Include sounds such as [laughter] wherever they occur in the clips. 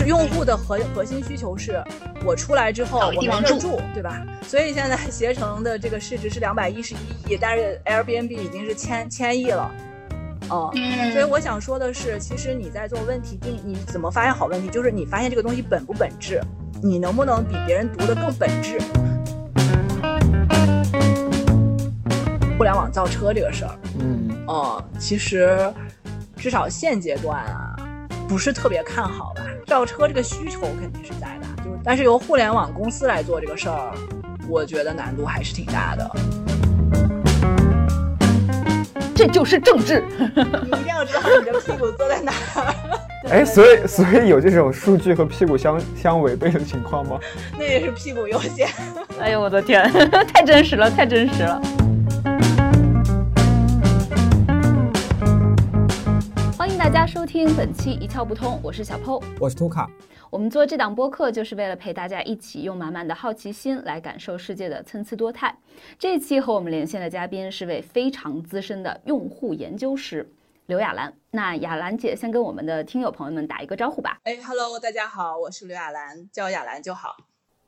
就是用户的核核心需求是，我出来之后我没地住，对吧？所以现在 [laughs] 携程的这个市值是两百一十一亿，但是 Airbnb 已经是千千亿了。哦，所以我想说的是，其实你在做问题定，你怎么发现好问题？就是你发现这个东西本不本质，你能不能比别人读的更本质？互联网造车这个事儿，嗯，哦，其实至少现阶段啊，不是特别看好吧？造车这个需求肯定是在的，就但是由互联网公司来做这个事儿，我觉得难度还是挺大的。这就是政治，[laughs] 你一定要知道你的屁股坐在哪儿。哎，所以所以有这种数据和屁股相相违背的情况吗？[laughs] 那也是屁股优先。哎呦我的天，[laughs] 太真实了，太真实了。家收听本期一窍不通，我是小 PO，我是图卡。我们做这档播客就是为了陪大家一起用满满的好奇心来感受世界的参差多态。这一期和我们连线的嘉宾是位非常资深的用户研究师刘亚兰。那亚兰姐先跟我们的听友朋友们打一个招呼吧。哎，Hello，大家好，我是刘亚兰，叫亚兰就好。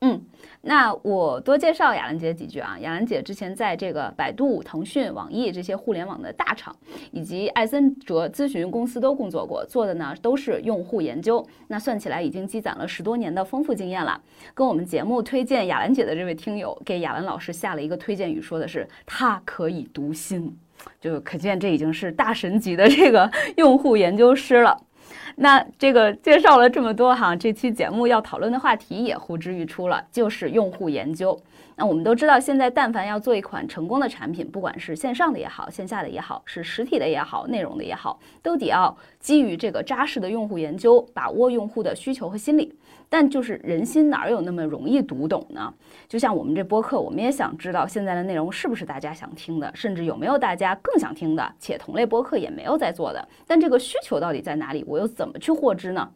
嗯，那我多介绍雅兰姐几句啊。雅兰姐之前在这个百度、腾讯、网易这些互联网的大厂，以及艾森哲咨询公司都工作过，做的呢都是用户研究。那算起来已经积攒了十多年的丰富经验了。跟我们节目推荐雅兰姐的这位听友，给雅兰老师下了一个推荐语，说的是她可以读心，就可见这已经是大神级的这个用户研究师了。那这个介绍了这么多哈，这期节目要讨论的话题也呼之欲出了，就是用户研究。那我们都知道，现在但凡要做一款成功的产品，不管是线上的也好，线下的也好，是实体的也好，内容的也好，都得要基于这个扎实的用户研究，把握用户的需求和心理。但就是人心哪有那么容易读懂呢？就像我们这播客，我们也想知道现在的内容是不是大家想听的，甚至有没有大家更想听的，且同类播客也没有在做的。但这个需求到底在哪里？我又怎么去获知呢？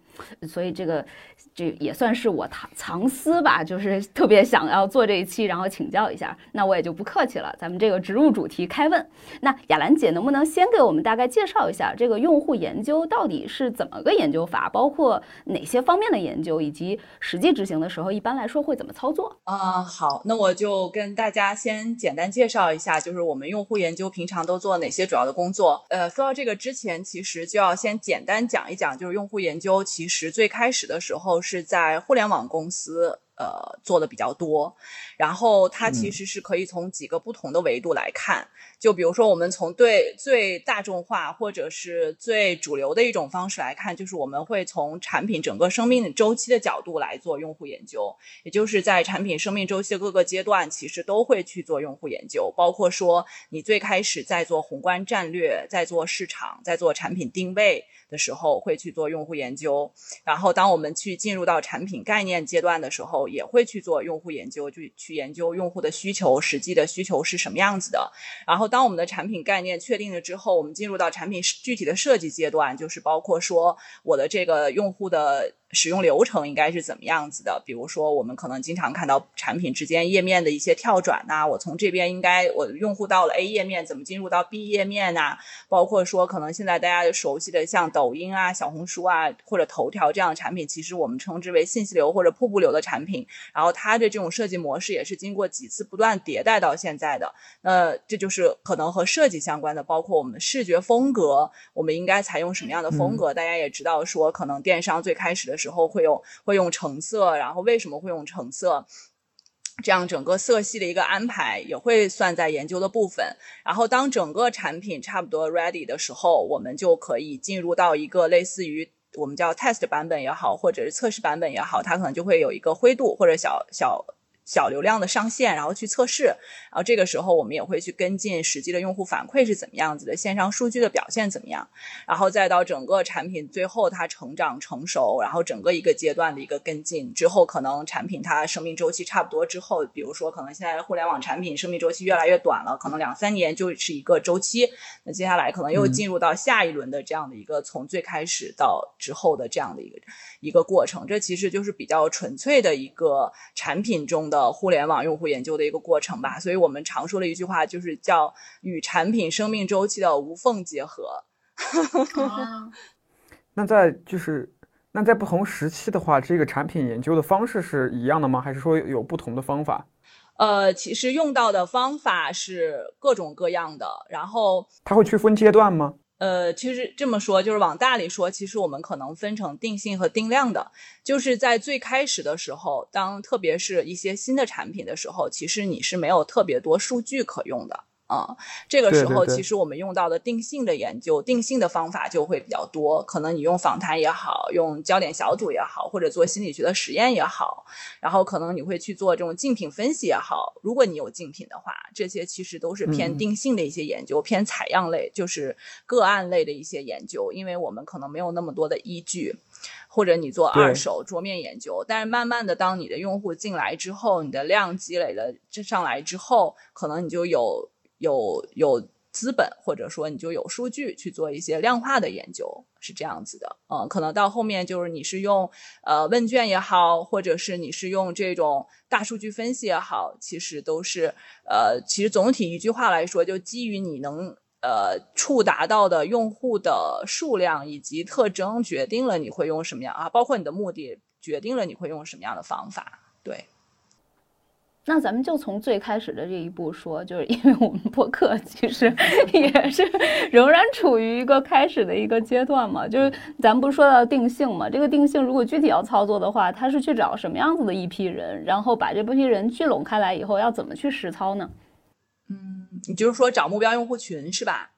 所以这个。这也算是我藏藏私吧，就是特别想要做这一期，然后请教一下。那我也就不客气了，咱们这个直入主题开问。那亚兰姐能不能先给我们大概介绍一下这个用户研究到底是怎么个研究法，包括哪些方面的研究，以及实际执行的时候一般来说会怎么操作？啊，好，那我就跟大家先简单介绍一下，就是我们用户研究平常都做哪些主要的工作。呃，说到这个之前，其实就要先简单讲一讲，就是用户研究其实最开始的时候。是在互联网公司呃做的比较多，然后它其实是可以从几个不同的维度来看，就比如说我们从对最大众化或者是最主流的一种方式来看，就是我们会从产品整个生命周期的角度来做用户研究，也就是在产品生命周期的各个阶段，其实都会去做用户研究，包括说你最开始在做宏观战略，在做市场，在做产品定位。的时候会去做用户研究，然后当我们去进入到产品概念阶段的时候，也会去做用户研究，就去研究用户的需求，实际的需求是什么样子的。然后当我们的产品概念确定了之后，我们进入到产品具体的设计阶段，就是包括说我的这个用户的。使用流程应该是怎么样子的？比如说，我们可能经常看到产品之间页面的一些跳转呐。我从这边应该，我用户到了 A 页面，怎么进入到 B 页面呐？包括说，可能现在大家熟悉的像抖音啊、小红书啊或者头条这样的产品，其实我们称之为信息流或者瀑布流的产品。然后它的这种设计模式也是经过几次不断迭代到现在的。那这就是可能和设计相关的，包括我们的视觉风格，我们应该采用什么样的风格？大家也知道说，可能电商最开始的时候。时候会用会用橙色，然后为什么会用橙色？这样整个色系的一个安排也会算在研究的部分。然后当整个产品差不多 ready 的时候，我们就可以进入到一个类似于我们叫 test 版本也好，或者是测试版本也好，它可能就会有一个灰度或者小小。小流量的上线，然后去测试，然后这个时候我们也会去跟进实际的用户反馈是怎么样子的，线上数据的表现怎么样，然后再到整个产品最后它成长成熟，然后整个一个阶段的一个跟进之后，可能产品它生命周期差不多之后，比如说可能现在互联网产品生命周期越来越短了，可能两三年就是一个周期，那接下来可能又进入到下一轮的这样的一个从最开始到之后的这样的一个一个过程，这其实就是比较纯粹的一个产品中的。互联网用户研究的一个过程吧，所以我们常说的一句话就是叫与产品生命周期的无缝结合。[laughs] 那在就是那在不同时期的话，这个产品研究的方式是一样的吗？还是说有不同的方法？呃，其实用到的方法是各种各样的，然后它会区分阶段吗？呃，其实这么说，就是往大里说，其实我们可能分成定性和定量的。就是在最开始的时候，当特别是一些新的产品的时候，其实你是没有特别多数据可用的。啊，这个时候其实我们用到的定性的研究、定性的方法就会比较多。可能你用访谈也好，用焦点小组也好，或者做心理学的实验也好，然后可能你会去做这种竞品分析也好。如果你有竞品的话，这些其实都是偏定性的一些研究，偏采样类，就是个案类的一些研究。因为我们可能没有那么多的依据，或者你做二手桌面研究。但是慢慢的，当你的用户进来之后，你的量积累了这上来之后，可能你就有。有有资本，或者说你就有数据去做一些量化的研究，是这样子的。嗯，可能到后面就是你是用呃问卷也好，或者是你是用这种大数据分析也好，其实都是呃，其实总体一句话来说，就基于你能呃触达到的用户的数量以及特征，决定了你会用什么样啊，包括你的目的，决定了你会用什么样的方法，对。那咱们就从最开始的这一步说，就是因为我们播客其实 [laughs] 也是仍然处于一个开始的一个阶段嘛。就是咱们不是说到定性嘛？这个定性如果具体要操作的话，它是去找什么样子的一批人，然后把这批人聚拢开来以后，要怎么去实操呢？嗯，你就是说找目标用户群是吧？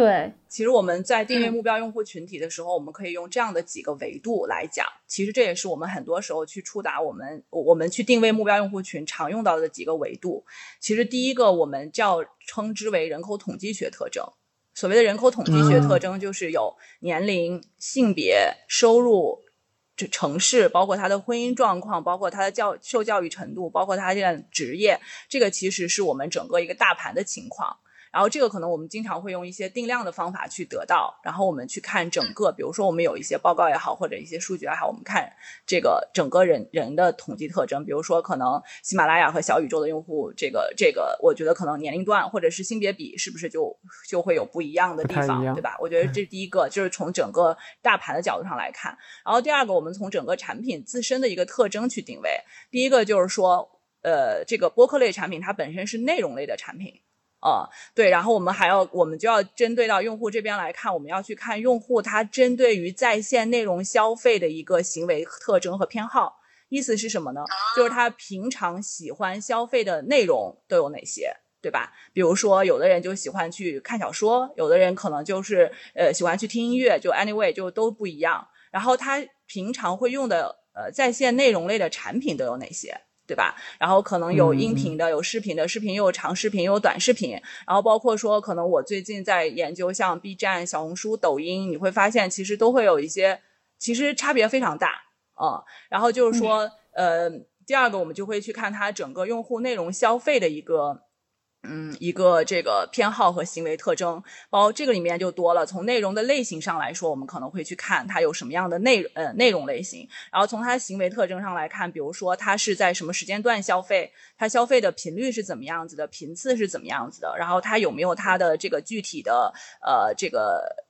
对，其实我们在定位目标用户群体的时候，我们可以用这样的几个维度来讲。其实这也是我们很多时候去触达我们我们去定位目标用户群常用到的几个维度。其实第一个我们叫称之为人口统计学特征。所谓的人口统计学特征，就是有年龄、性别、收入、这城市，包括他的婚姻状况，包括他的教受教育程度，包括他现在职业。这个其实是我们整个一个大盘的情况。然后这个可能我们经常会用一些定量的方法去得到，然后我们去看整个，比如说我们有一些报告也好，或者一些数据也好，我们看这个整个人人的统计特征，比如说可能喜马拉雅和小宇宙的用户，这个这个，我觉得可能年龄段或者是性别比是不是就就会有不一样的地方，对吧？我觉得这是第一个，就是从整个大盘的角度上来看。然后第二个，我们从整个产品自身的一个特征去定位。第一个就是说，呃，这个播客类产品它本身是内容类的产品。啊，对，然后我们还要，我们就要针对到用户这边来看，我们要去看用户他针对于在线内容消费的一个行为特征和偏好。意思是什么呢？就是他平常喜欢消费的内容都有哪些，对吧？比如说，有的人就喜欢去看小说，有的人可能就是呃喜欢去听音乐，就 anyway 就都不一样。然后他平常会用的呃在线内容类的产品都有哪些？对吧？然后可能有音频的，有视频的，视频又有长视频，又有短视频。然后包括说，可能我最近在研究像 B 站、小红书、抖音，你会发现其实都会有一些，其实差别非常大啊。然后就是说，呃，第二个我们就会去看它整个用户内容消费的一个。嗯，一个这个偏好和行为特征，包括这个里面就多了。从内容的类型上来说，我们可能会去看它有什么样的内呃内容类型。然后从它行为特征上来看，比如说它是在什么时间段消费，它消费的频率是怎么样子的，频次是怎么样子的，然后它有没有它的这个具体的呃这个。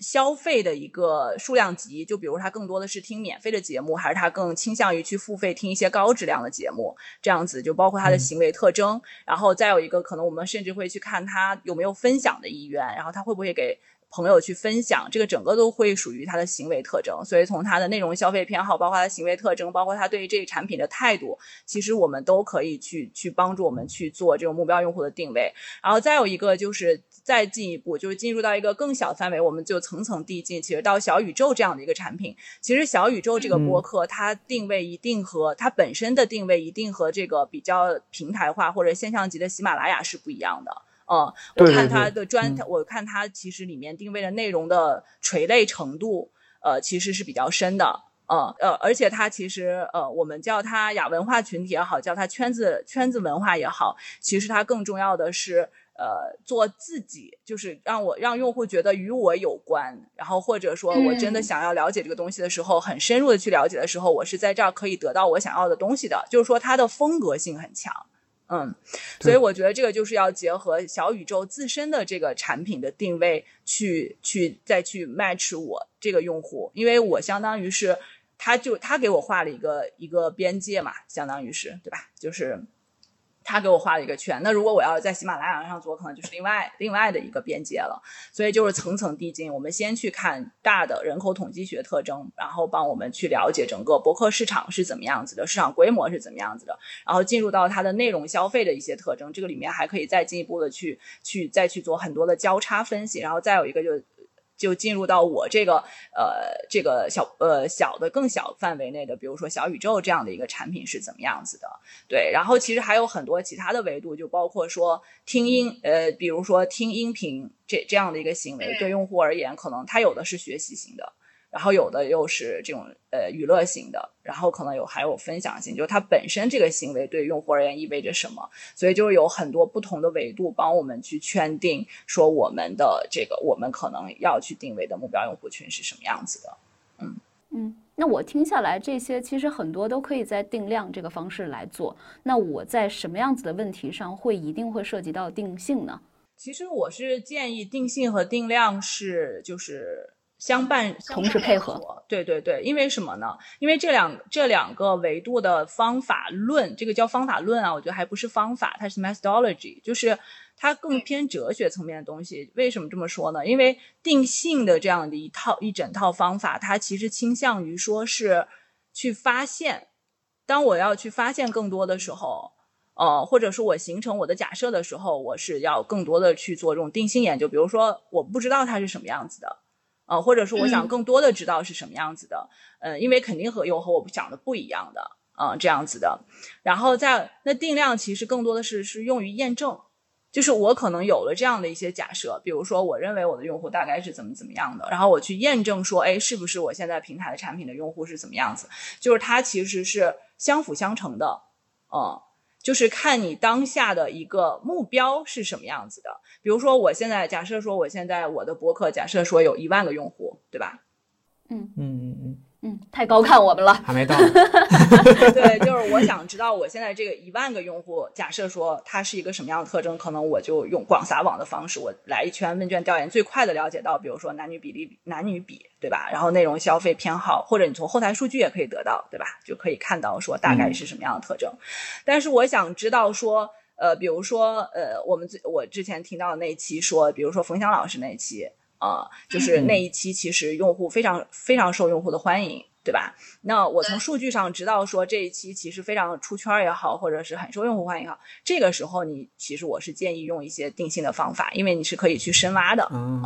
消费的一个数量级，就比如他更多的是听免费的节目，还是他更倾向于去付费听一些高质量的节目？这样子就包括他的行为特征，然后再有一个可能我们甚至会去看他有没有分享的意愿，然后他会不会给。朋友去分享，这个整个都会属于他的行为特征。所以从他的内容消费偏好，包括他的行为特征，包括他对于这个产品的态度，其实我们都可以去去帮助我们去做这种目标用户的定位。然后再有一个就是再进一步，就是进入到一个更小范围，我们就层层递进。其实到小宇宙这样的一个产品，其实小宇宙这个播客，它定位一定和它本身的定位一定和这个比较平台化或者现象级的喜马拉雅是不一样的。嗯，我看他的专，我看他其实里面定位的内容的垂类程度，呃，其实是比较深的，嗯，呃，而且它其实，呃，我们叫它亚文化群体也好，叫它圈子圈子文化也好，其实它更重要的是，呃，做自己，就是让我让用户觉得与我有关，然后或者说我真的想要了解这个东西的时候，很深入的去了解的时候，我是在这儿可以得到我想要的东西的，就是说它的风格性很强。嗯，所以我觉得这个就是要结合小宇宙自身的这个产品的定位，去去再去 match 我这个用户，因为我相当于是，他就他给我画了一个一个边界嘛，相当于是对吧？就是。他给我画了一个圈，那如果我要在喜马拉雅上做，可能就是另外另外的一个边界了。所以就是层层递进，我们先去看大的人口统计学特征，然后帮我们去了解整个博客市场是怎么样子的，市场规模是怎么样子的，然后进入到它的内容消费的一些特征，这个里面还可以再进一步的去去再去做很多的交叉分析，然后再有一个就。就进入到我这个呃这个小呃小的更小范围内的，比如说小宇宙这样的一个产品是怎么样子的？对，然后其实还有很多其他的维度，就包括说听音呃，比如说听音频这这样的一个行为，对用户而言，可能他有的是学习型的。然后有的又是这种呃娱乐型的，然后可能有还有分享性，就是它本身这个行为对用户而言意味着什么，所以就是有很多不同的维度帮我们去圈定，说我们的这个我们可能要去定位的目标用户群是什么样子的。嗯嗯，那我听下来这些其实很多都可以在定量这个方式来做。那我在什么样子的问题上会一定会涉及到定性呢？其实我是建议定性和定量是就是。相伴同时配合，对对对，因为什么呢？因为这两这两个维度的方法论，这个叫方法论啊，我觉得还不是方法，它是 methodology，就是它更偏哲学层面的东西。为什么这么说呢？因为定性的这样的一套一整套方法，它其实倾向于说是去发现，当我要去发现更多的时候，呃，或者说我形成我的假设的时候，我是要更多的去做这种定性研究。比如说，我不知道它是什么样子的。呃，或者说我想更多的知道是什么样子的，呃，因为肯定和有和我想的不一样的，啊，这样子的。然后在那定量其实更多的是是用于验证，就是我可能有了这样的一些假设，比如说我认为我的用户大概是怎么怎么样的，然后我去验证说，哎，是不是我现在平台的产品的用户是怎么样子？就是它其实是相辅相成的，嗯。就是看你当下的一个目标是什么样子的。比如说，我现在假设说，我现在我的博客假设说有一万个用户，对吧？嗯嗯嗯嗯。嗯，太高看我们了，还没到。[laughs] [laughs] 对，就是我想知道我现在这个一万个用户，假设说它是一个什么样的特征，可能我就用广撒网的方式，我来一圈问卷调研，最快的了解到，比如说男女比例、男女比，对吧？然后内容消费偏好，或者你从后台数据也可以得到，对吧？就可以看到说大概是什么样的特征。但是我想知道说，呃，比如说，呃，我们最我之前听到的那一期说，比如说冯翔老师那一期。啊，就是那一期，其实用户非常非常受用户的欢迎，对吧？那我从数据上知道说这一期其实非常出圈也好，或者是很受用户欢迎也好，这个时候你其实我是建议用一些定性的方法，因为你是可以去深挖的，嗯，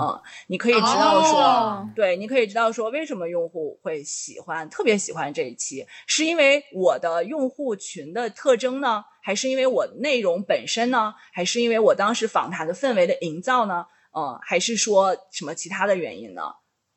你可以知道说，对，你可以知道说为什么用户会喜欢，特别喜欢这一期，是因为我的用户群的特征呢，还是因为我内容本身呢，还是因为我当时访谈的氛围的营造呢？嗯，还是说什么其他的原因呢？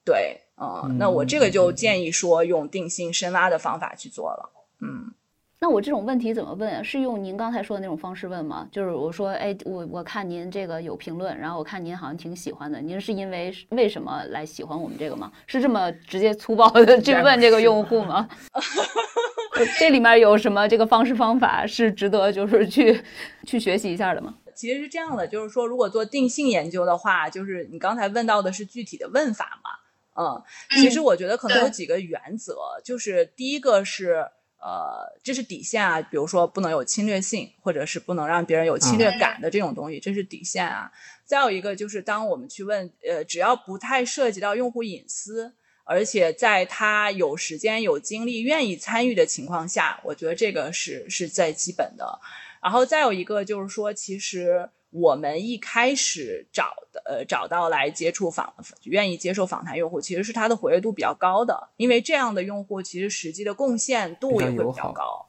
对，嗯，那我这个就建议说用定性深挖的方法去做了。嗯，那我这种问题怎么问啊？是用您刚才说的那种方式问吗？就是我说，哎，我我看您这个有评论，然后我看您好像挺喜欢的，您是因为为什么来喜欢我们这个吗？是这么直接粗暴的去问这个用户吗？[laughs] 这里面有什么这个方式方法是值得就是去去学习一下的吗？其实是这样的，就是说，如果做定性研究的话，就是你刚才问到的是具体的问法嘛？嗯，其实我觉得可能有几个原则，就是第一个是，呃，这是底线啊，比如说不能有侵略性，或者是不能让别人有侵略感的这种东西，这是底线啊。再有一个就是，当我们去问，呃，只要不太涉及到用户隐私，而且在他有时间、有精力、愿意参与的情况下，我觉得这个是是在基本的。然后再有一个就是说，其实我们一开始找的呃找到来接触访愿意接受访谈用户，其实是他的活跃度比较高的，因为这样的用户其实实际的贡献度也会比较高。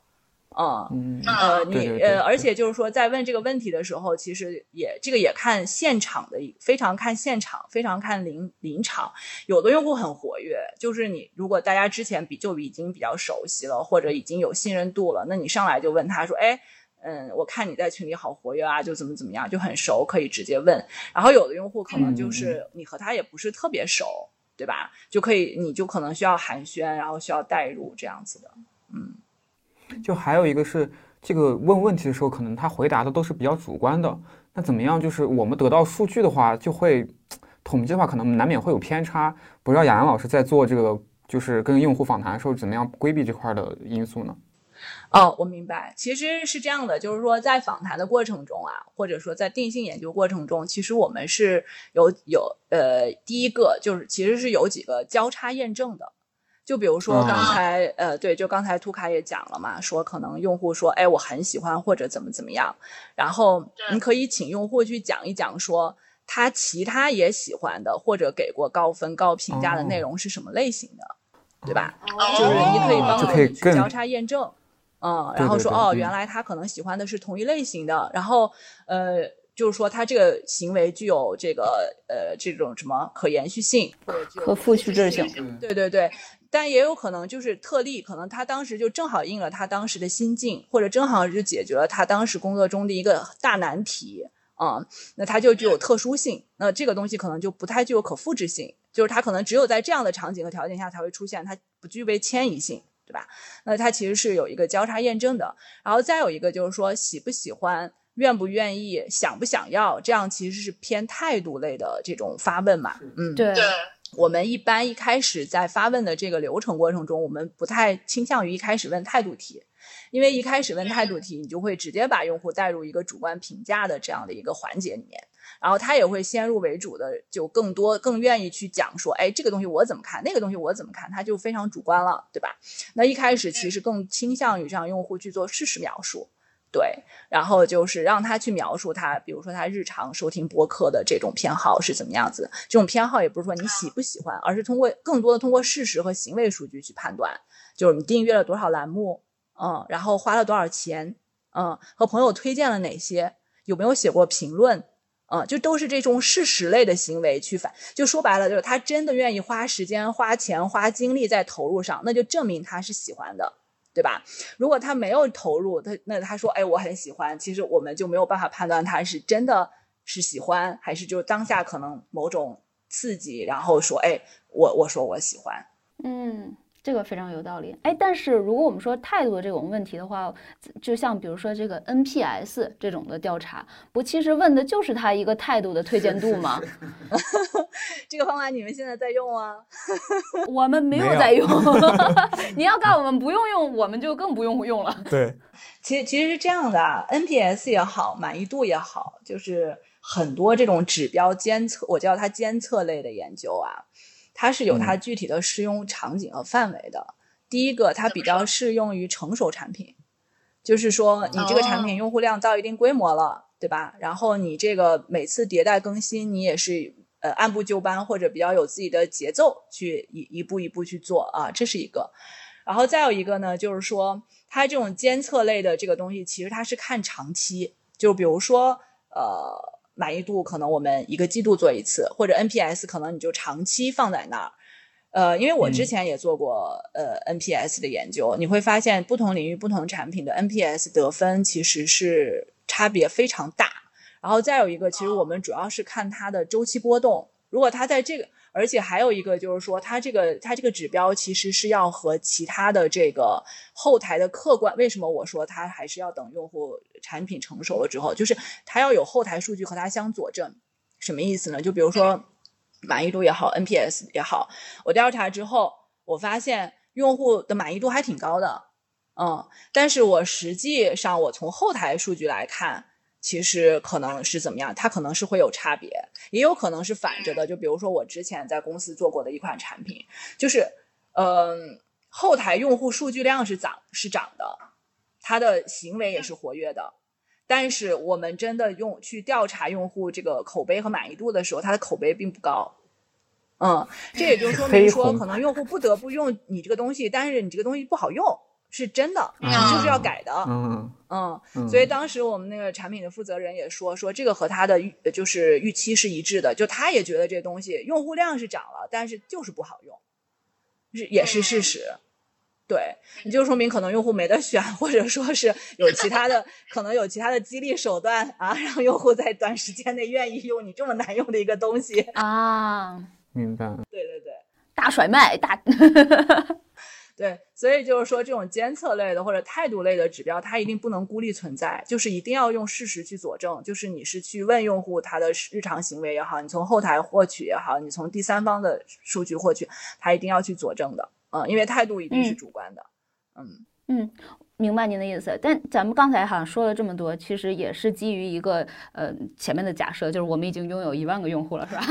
嗯呃你呃而且就是说在问这个问题的时候，其实也这个也看现场的非常看现场，非常看临临场。有的用户很活跃，就是你如果大家之前比就已经比较熟悉了，或者已经有信任度了，那你上来就问他说，哎。嗯，我看你在群里好活跃啊，就怎么怎么样，就很熟，可以直接问。然后有的用户可能就是你和他也不是特别熟，对吧？就可以，你就可能需要寒暄，然后需要代入这样子的。嗯，就还有一个是。这个问问题的时候，可能他回答的都是比较主观的。那怎么样？就是我们得到数据的话，就会统计的话，可能难免会有偏差。不知道雅阳老师在做这个，就是跟用户访谈的时候，怎么样规避这块的因素呢？哦，我明白，其实是这样的，就是说在访谈的过程中啊，或者说在定性研究过程中，其实我们是有有呃，第一个就是其实是有几个交叉验证的。就比如说刚才，呃，对，就刚才图卡也讲了嘛，说可能用户说，哎，我很喜欢或者怎么怎么样，然后你可以请用户去讲一讲，说他其他也喜欢的或者给过高分高评价的内容是什么类型的，对吧？就是你可以帮我们去交叉验证，嗯，然后说，哦，原来他可能喜欢的是同一类型的，然后，呃，就是说他这个行为具有这个，呃，这种什么可延续性或者可复制性，对对对。但也有可能就是特例，可能他当时就正好应了他当时的心境，或者正好就解决了他当时工作中的一个大难题啊，那他就具有特殊性，那这个东西可能就不太具有可复制性，就是他可能只有在这样的场景和条件下才会出现，它不具备迁移性，对吧？那它其实是有一个交叉验证的，然后再有一个就是说喜不喜欢、愿不愿意、想不想要，这样其实是偏态度类的这种发问嘛，嗯，对。我们一般一开始在发问的这个流程过程中，我们不太倾向于一开始问态度题，因为一开始问态度题，你就会直接把用户带入一个主观评价的这样的一个环节里面，然后他也会先入为主的就更多更愿意去讲说，哎，这个东西我怎么看，那个东西我怎么看，他就非常主观了，对吧？那一开始其实更倾向于让用户去做事实描述。对，然后就是让他去描述他，比如说他日常收听播客的这种偏好是怎么样子。这种偏好也不是说你喜不喜欢，而是通过更多的通过事实和行为数据去判断。就是你订阅了多少栏目，嗯，然后花了多少钱，嗯，和朋友推荐了哪些，有没有写过评论，嗯，就都是这种事实类的行为去反。就说白了，就是他真的愿意花时间、花钱、花精力在投入上，那就证明他是喜欢的。对吧？如果他没有投入，他那他说，哎，我很喜欢，其实我们就没有办法判断他是真的是喜欢，还是就当下可能某种刺激，然后说，哎，我我说我喜欢，嗯。这个非常有道理，哎，但是如果我们说态度的这种问题的话，就像比如说这个 NPS 这种的调查，不其实问的就是他一个态度的推荐度吗？[laughs] 这个方法你们现在在用啊？[laughs] 我们没有在用。[laughs] 你要告诉我们不用用，我们就更不用用了。对，其实其实是这样的啊，NPS 也好，满意度也好，就是很多这种指标监测，我叫它监测类的研究啊。它是有它具体的适用场景和范围的。第一个，它比较适用于成熟产品，就是说你这个产品用户量到一定规模了，对吧？然后你这个每次迭代更新，你也是呃按部就班或者比较有自己的节奏去一一步一步去做啊，这是一个。然后再有一个呢，就是说它这种监测类的这个东西，其实它是看长期，就比如说呃。满意度可能我们一个季度做一次，或者 NPS 可能你就长期放在那儿。呃，因为我之前也做过呃 NPS 的研究，你会发现不同领域、不同产品的 NPS 得分其实是差别非常大。然后再有一个，其实我们主要是看它的周期波动，如果它在这个。而且还有一个就是说，它这个它这个指标其实是要和其他的这个后台的客观。为什么我说它还是要等用户产品成熟了之后，就是它要有后台数据和它相佐证。什么意思呢？就比如说满意度也好，NPS 也好，我调查之后，我发现用户的满意度还挺高的，嗯，但是我实际上我从后台数据来看。其实可能是怎么样，它可能是会有差别，也有可能是反着的。就比如说我之前在公司做过的一款产品，就是，嗯，后台用户数据量是涨是涨的，他的行为也是活跃的，但是我们真的用去调查用户这个口碑和满意度的时候，他的口碑并不高。嗯，这也就说明说，可能用户不得不用你这个东西，但是你这个东西不好用。是真的，就是要改的。嗯嗯，所以当时我们那个产品的负责人也说，说这个和他的预就是预期是一致的，就他也觉得这东西用户量是涨了，但是就是不好用，是也是事实。对，你就说明可能用户没得选，或者说是有其他的，可能有其他的激励手段啊，让用户在短时间内愿意用你这么难用的一个东西啊。明白。对对对，大甩卖大。[laughs] 对，所以就是说，这种监测类的或者态度类的指标，它一定不能孤立存在，就是一定要用事实去佐证。就是你是去问用户他的日常行为也好，你从后台获取也好，你从第三方的数据获取，它一定要去佐证的。嗯，因为态度一定是主观的。嗯嗯。明白您的意思，但咱们刚才好像说了这么多，其实也是基于一个呃前面的假设，就是我们已经拥有一万个用户了，是吧？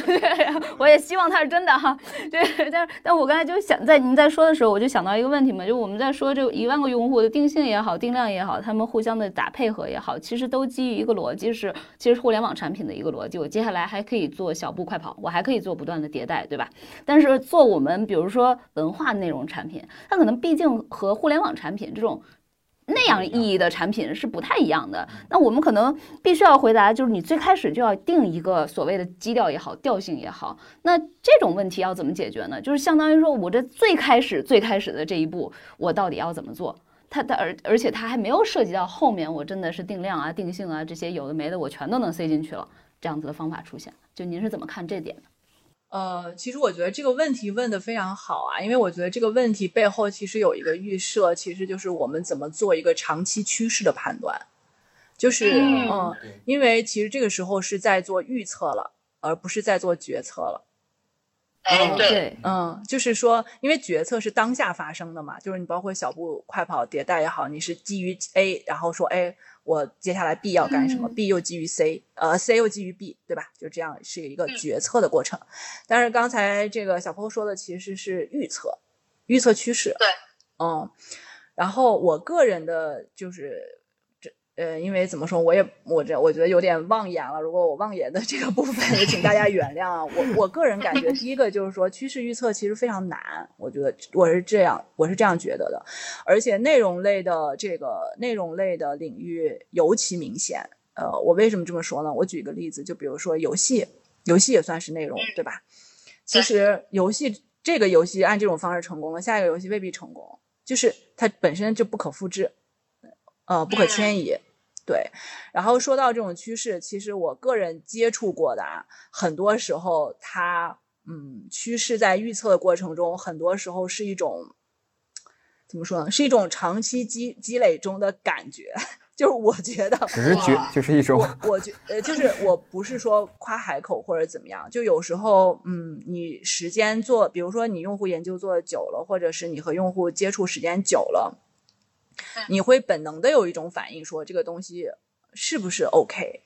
[laughs] 我也希望它是真的哈。对，但但我刚才就想在您在说的时候，我就想到一个问题嘛，就我们在说这一万个用户的定性也好，定量也好，他们互相的打配合也好，其实都基于一个逻辑是，其实互联网产品的一个逻辑。我接下来还可以做小步快跑，我还可以做不断的迭代，对吧？但是做我们比如说文化内容产品，它可能毕竟和互联网产品这种。那样意义的产品是不太一样的。那我们可能必须要回答，就是你最开始就要定一个所谓的基调也好，调性也好。那这种问题要怎么解决呢？就是相当于说，我这最开始最开始的这一步，我到底要怎么做？它它而而且它还没有涉及到后面，我真的是定量啊、定性啊这些有的没的，我全都能塞进去了。这样子的方法出现，就您是怎么看这点的？呃，其实我觉得这个问题问的非常好啊，因为我觉得这个问题背后其实有一个预设，其实就是我们怎么做一个长期趋势的判断，就是嗯，因为其实这个时候是在做预测了，而不是在做决策了。嗯，对，嗯，就是说，因为决策是当下发生的嘛，就是你包括小步快跑迭代也好，你是基于 A，然后说，哎。我接下来 B 要干什么？B 又基于 C，呃，C 又基于 B，对吧？就这样是一个决策的过程。但是刚才这个小朋友说的其实是预测，预测趋势。对，嗯，然后我个人的就是。呃，因为怎么说，我也我这我觉得有点妄言了。如果我妄言的这个部分，也请大家原谅啊。我我个人感觉，第一个就是说，趋势预测其实非常难。我觉得我是这样，我是这样觉得的。而且内容类的这个内容类的领域尤其明显。呃，我为什么这么说呢？我举个例子，就比如说游戏，游戏也算是内容，对吧？其实游戏这个游戏按这种方式成功了，下一个游戏未必成功，就是它本身就不可复制，呃，不可迁移。对，然后说到这种趋势，其实我个人接触过的啊，很多时候它，嗯，趋势在预测的过程中，很多时候是一种，怎么说呢？是一种长期积积累中的感觉，[laughs] 就是我觉得直觉就是一种，我觉呃，就是我不是说夸海口或者怎么样，就有时候，嗯，你时间做，比如说你用户研究做的久了，或者是你和用户接触时间久了。你会本能的有一种反应，说这个东西是不是 OK？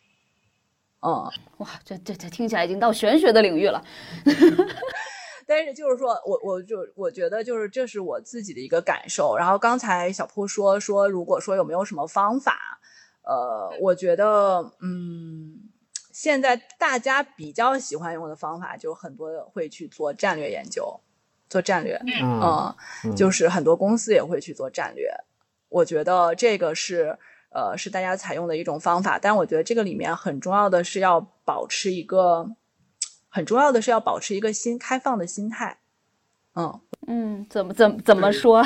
嗯，哇，这这这听起来已经到玄学的领域了。[laughs] 但是就是说我我就我觉得就是这是我自己的一个感受。然后刚才小铺说说，如果说有没有什么方法，呃，我觉得嗯，现在大家比较喜欢用的方法，就很多会去做战略研究，做战略，嗯，就是很多公司也会去做战略。我觉得这个是，呃，是大家采用的一种方法，但我觉得这个里面很重要的是要保持一个，很重要的是要保持一个心开放的心态，嗯嗯，怎么怎么怎么说？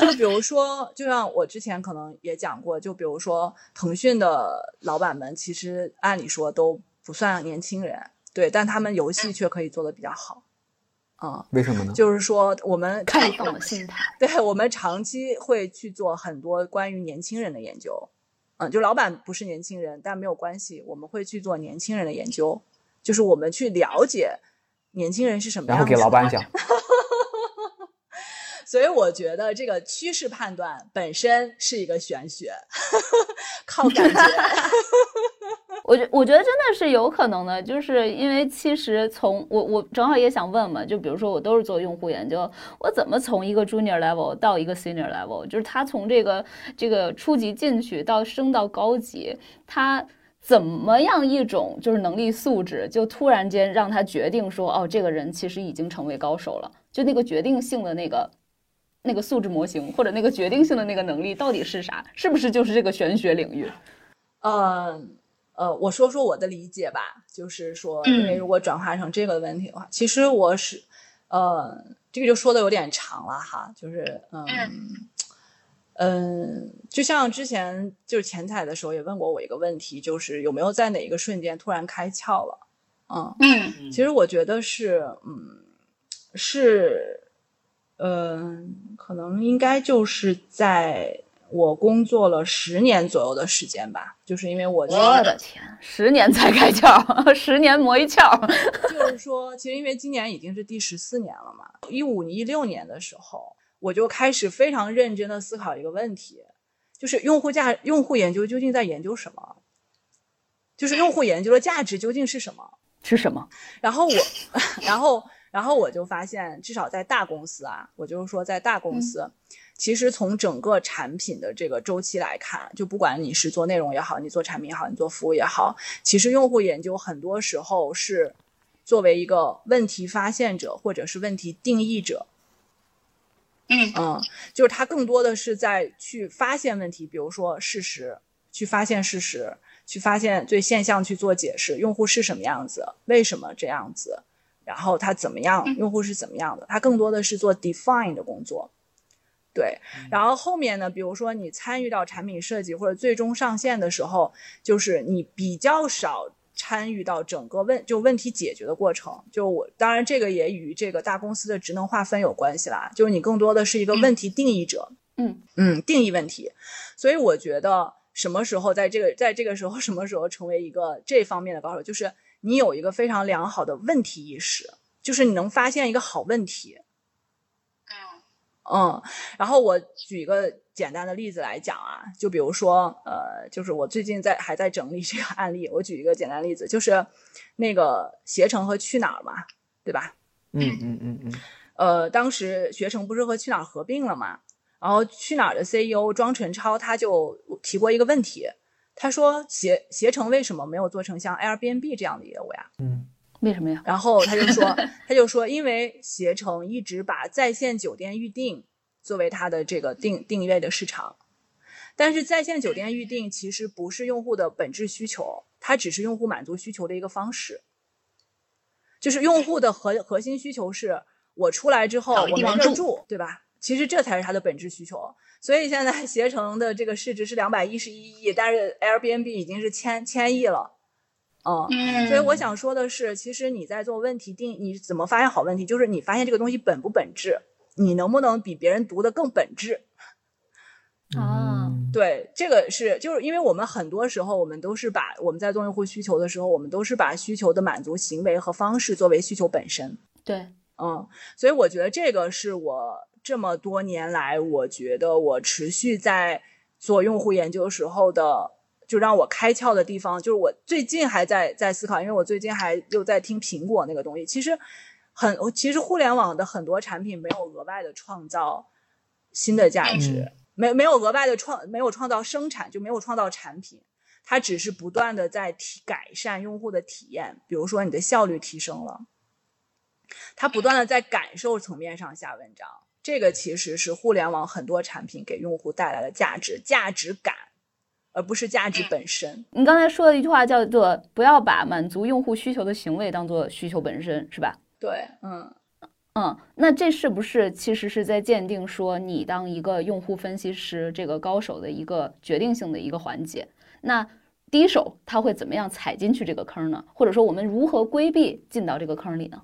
就比如说，就像我之前可能也讲过，就比如说腾讯的老板们，其实按理说都不算年轻人，对，但他们游戏却可以做的比较好。啊，为什么呢？就是说，我们开放的心态，[laughs] 对我们长期会去做很多关于年轻人的研究。嗯，就老板不是年轻人，但没有关系，我们会去做年轻人的研究，就是我们去了解年轻人是什么样然后给老板讲。[laughs] 所以我觉得这个趋势判断本身是一个玄学，[laughs] 靠感觉。我觉我觉得真的是有可能的，就是因为其实从我我正好也想问嘛，就比如说我都是做用户研究，我怎么从一个 junior level 到一个 senior level，就是他从这个这个初级进去到升到高级，他怎么样一种就是能力素质，就突然间让他决定说，哦，这个人其实已经成为高手了，就那个决定性的那个那个素质模型或者那个决定性的那个能力到底是啥？是不是就是这个玄学领域？嗯。呃，我说说我的理解吧，就是说，因为如果转化成这个问题的话，其实我是，呃，这个就说的有点长了哈，就是，嗯，嗯，就像之前就是前彩的时候也问过我一个问题，就是有没有在哪一个瞬间突然开窍了，嗯，其实我觉得是，嗯，是，嗯，可能应该就是在我工作了十年左右的时间吧，就是因为我我的天，十年才开窍，[laughs] 十年磨一窍。[laughs] 就是说，其实因为今年已经是第十四年了嘛，一五一六年的时候，我就开始非常认真的思考一个问题，就是用户价用户研究究竟在研究什么？就是用户研究的价值究竟是什么？是什么？然后我，[laughs] 然后。然后我就发现，至少在大公司啊，我就是说在大公司，其实从整个产品的这个周期来看，就不管你是做内容也好，你做产品也好，你做服务也好，其实用户研究很多时候是作为一个问题发现者或者是问题定义者。嗯嗯，就是他更多的是在去发现问题，比如说事实，去发现事实，去发现对现象去做解释，用户是什么样子，为什么这样子。然后他怎么样？用户是怎么样的？他更多的是做 define 的工作，对。然后后面呢，比如说你参与到产品设计或者最终上线的时候，就是你比较少参与到整个问就问题解决的过程。就我当然这个也与这个大公司的职能划分有关系啦。就是你更多的是一个问题定义者，嗯嗯，定义问题。所以我觉得什么时候在这个在这个时候什么时候成为一个这方面的高手，就是。你有一个非常良好的问题意识，就是你能发现一个好问题。嗯嗯，然后我举一个简单的例子来讲啊，就比如说，呃，就是我最近在还在整理这个案例。我举一个简单例子，就是那个携程和去哪儿嘛，对吧？嗯嗯嗯嗯。[coughs] 呃，当时携程不是和去哪儿合并了嘛？然后去哪儿的 CEO 庄晨超他就提过一个问题。他说：“携携程为什么没有做成像 Airbnb 这样的业务呀？嗯，为什么呀？然后他就说，[laughs] 他就说，因为携程一直把在线酒店预订作为它的这个定订阅的市场，但是在线酒店预订其实不是用户的本质需求，它只是用户满足需求的一个方式。就是用户的核核心需求是我出来之后我没地住，对吧？其实这才是它的本质需求。”所以现在携程的这个市值是两百一十一亿，但是 Airbnb 已经是千千亿了，嗯，所以我想说的是，其实你在做问题定，你怎么发现好问题，就是你发现这个东西本不本质，你能不能比别人读的更本质？啊，对，这个是就是因为我们很多时候我们都是把我们在做用户需求的时候，我们都是把需求的满足行为和方式作为需求本身。对，嗯，所以我觉得这个是我。这么多年来，我觉得我持续在做用户研究时候的，就让我开窍的地方，就是我最近还在在思考，因为我最近还又在听苹果那个东西。其实很，其实互联网的很多产品没有额外的创造新的价值，没没有额外的创，没有创造生产，就没有创造产品，它只是不断的在提改善用户的体验。比如说你的效率提升了，它不断的在感受层面上下文章。这个其实是互联网很多产品给用户带来的价值、价值感，而不是价值本身。你刚才说的一句话叫做“不要把满足用户需求的行为当做需求本身”，是吧？对，嗯嗯，那这是不是其实是在鉴定说你当一个用户分析师这个高手的一个决定性的一个环节？那第一手他会怎么样踩进去这个坑呢？或者说我们如何规避进到这个坑里呢？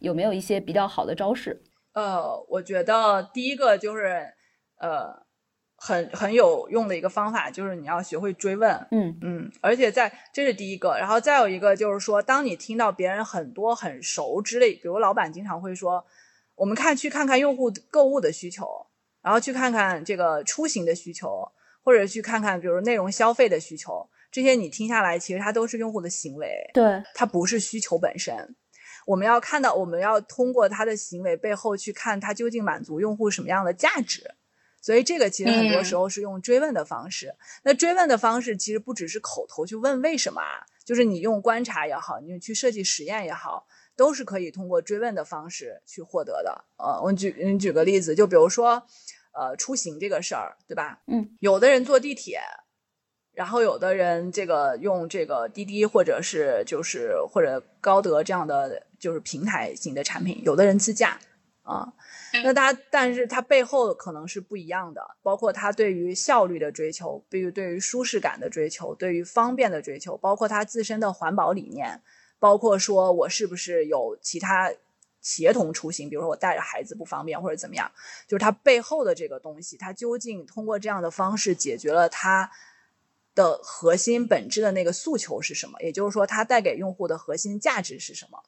有没有一些比较好的招式？呃，我觉得第一个就是，呃，很很有用的一个方法，就是你要学会追问，嗯。嗯，而且在这是第一个，然后再有一个就是说，当你听到别人很多很熟之类，比如老板经常会说，我们看去看看用户购物的需求，然后去看看这个出行的需求，或者去看看比如内容消费的需求，这些你听下来，其实它都是用户的行为，对，它不是需求本身。我们要看到，我们要通过他的行为背后去看他究竟满足用户什么样的价值，所以这个其实很多时候是用追问的方式。那追问的方式其实不只是口头去问为什么啊，就是你用观察也好，你去设计实验也好，都是可以通过追问的方式去获得的。呃，我举你举个例子，就比如说，呃，出行这个事儿，对吧？嗯，有的人坐地铁。然后有的人这个用这个滴滴或者是就是或者高德这样的就是平台型的产品，有的人自驾啊，那他但是他背后可能是不一样的，包括他对于效率的追求，比如对于舒适感的追求，对于方便的追求，包括他自身的环保理念，包括说我是不是有其他协同出行，比如说我带着孩子不方便或者怎么样，就是它背后的这个东西，它究竟通过这样的方式解决了它的核心本质的那个诉求是什么？也就是说，它带给用户的核心价值是什么？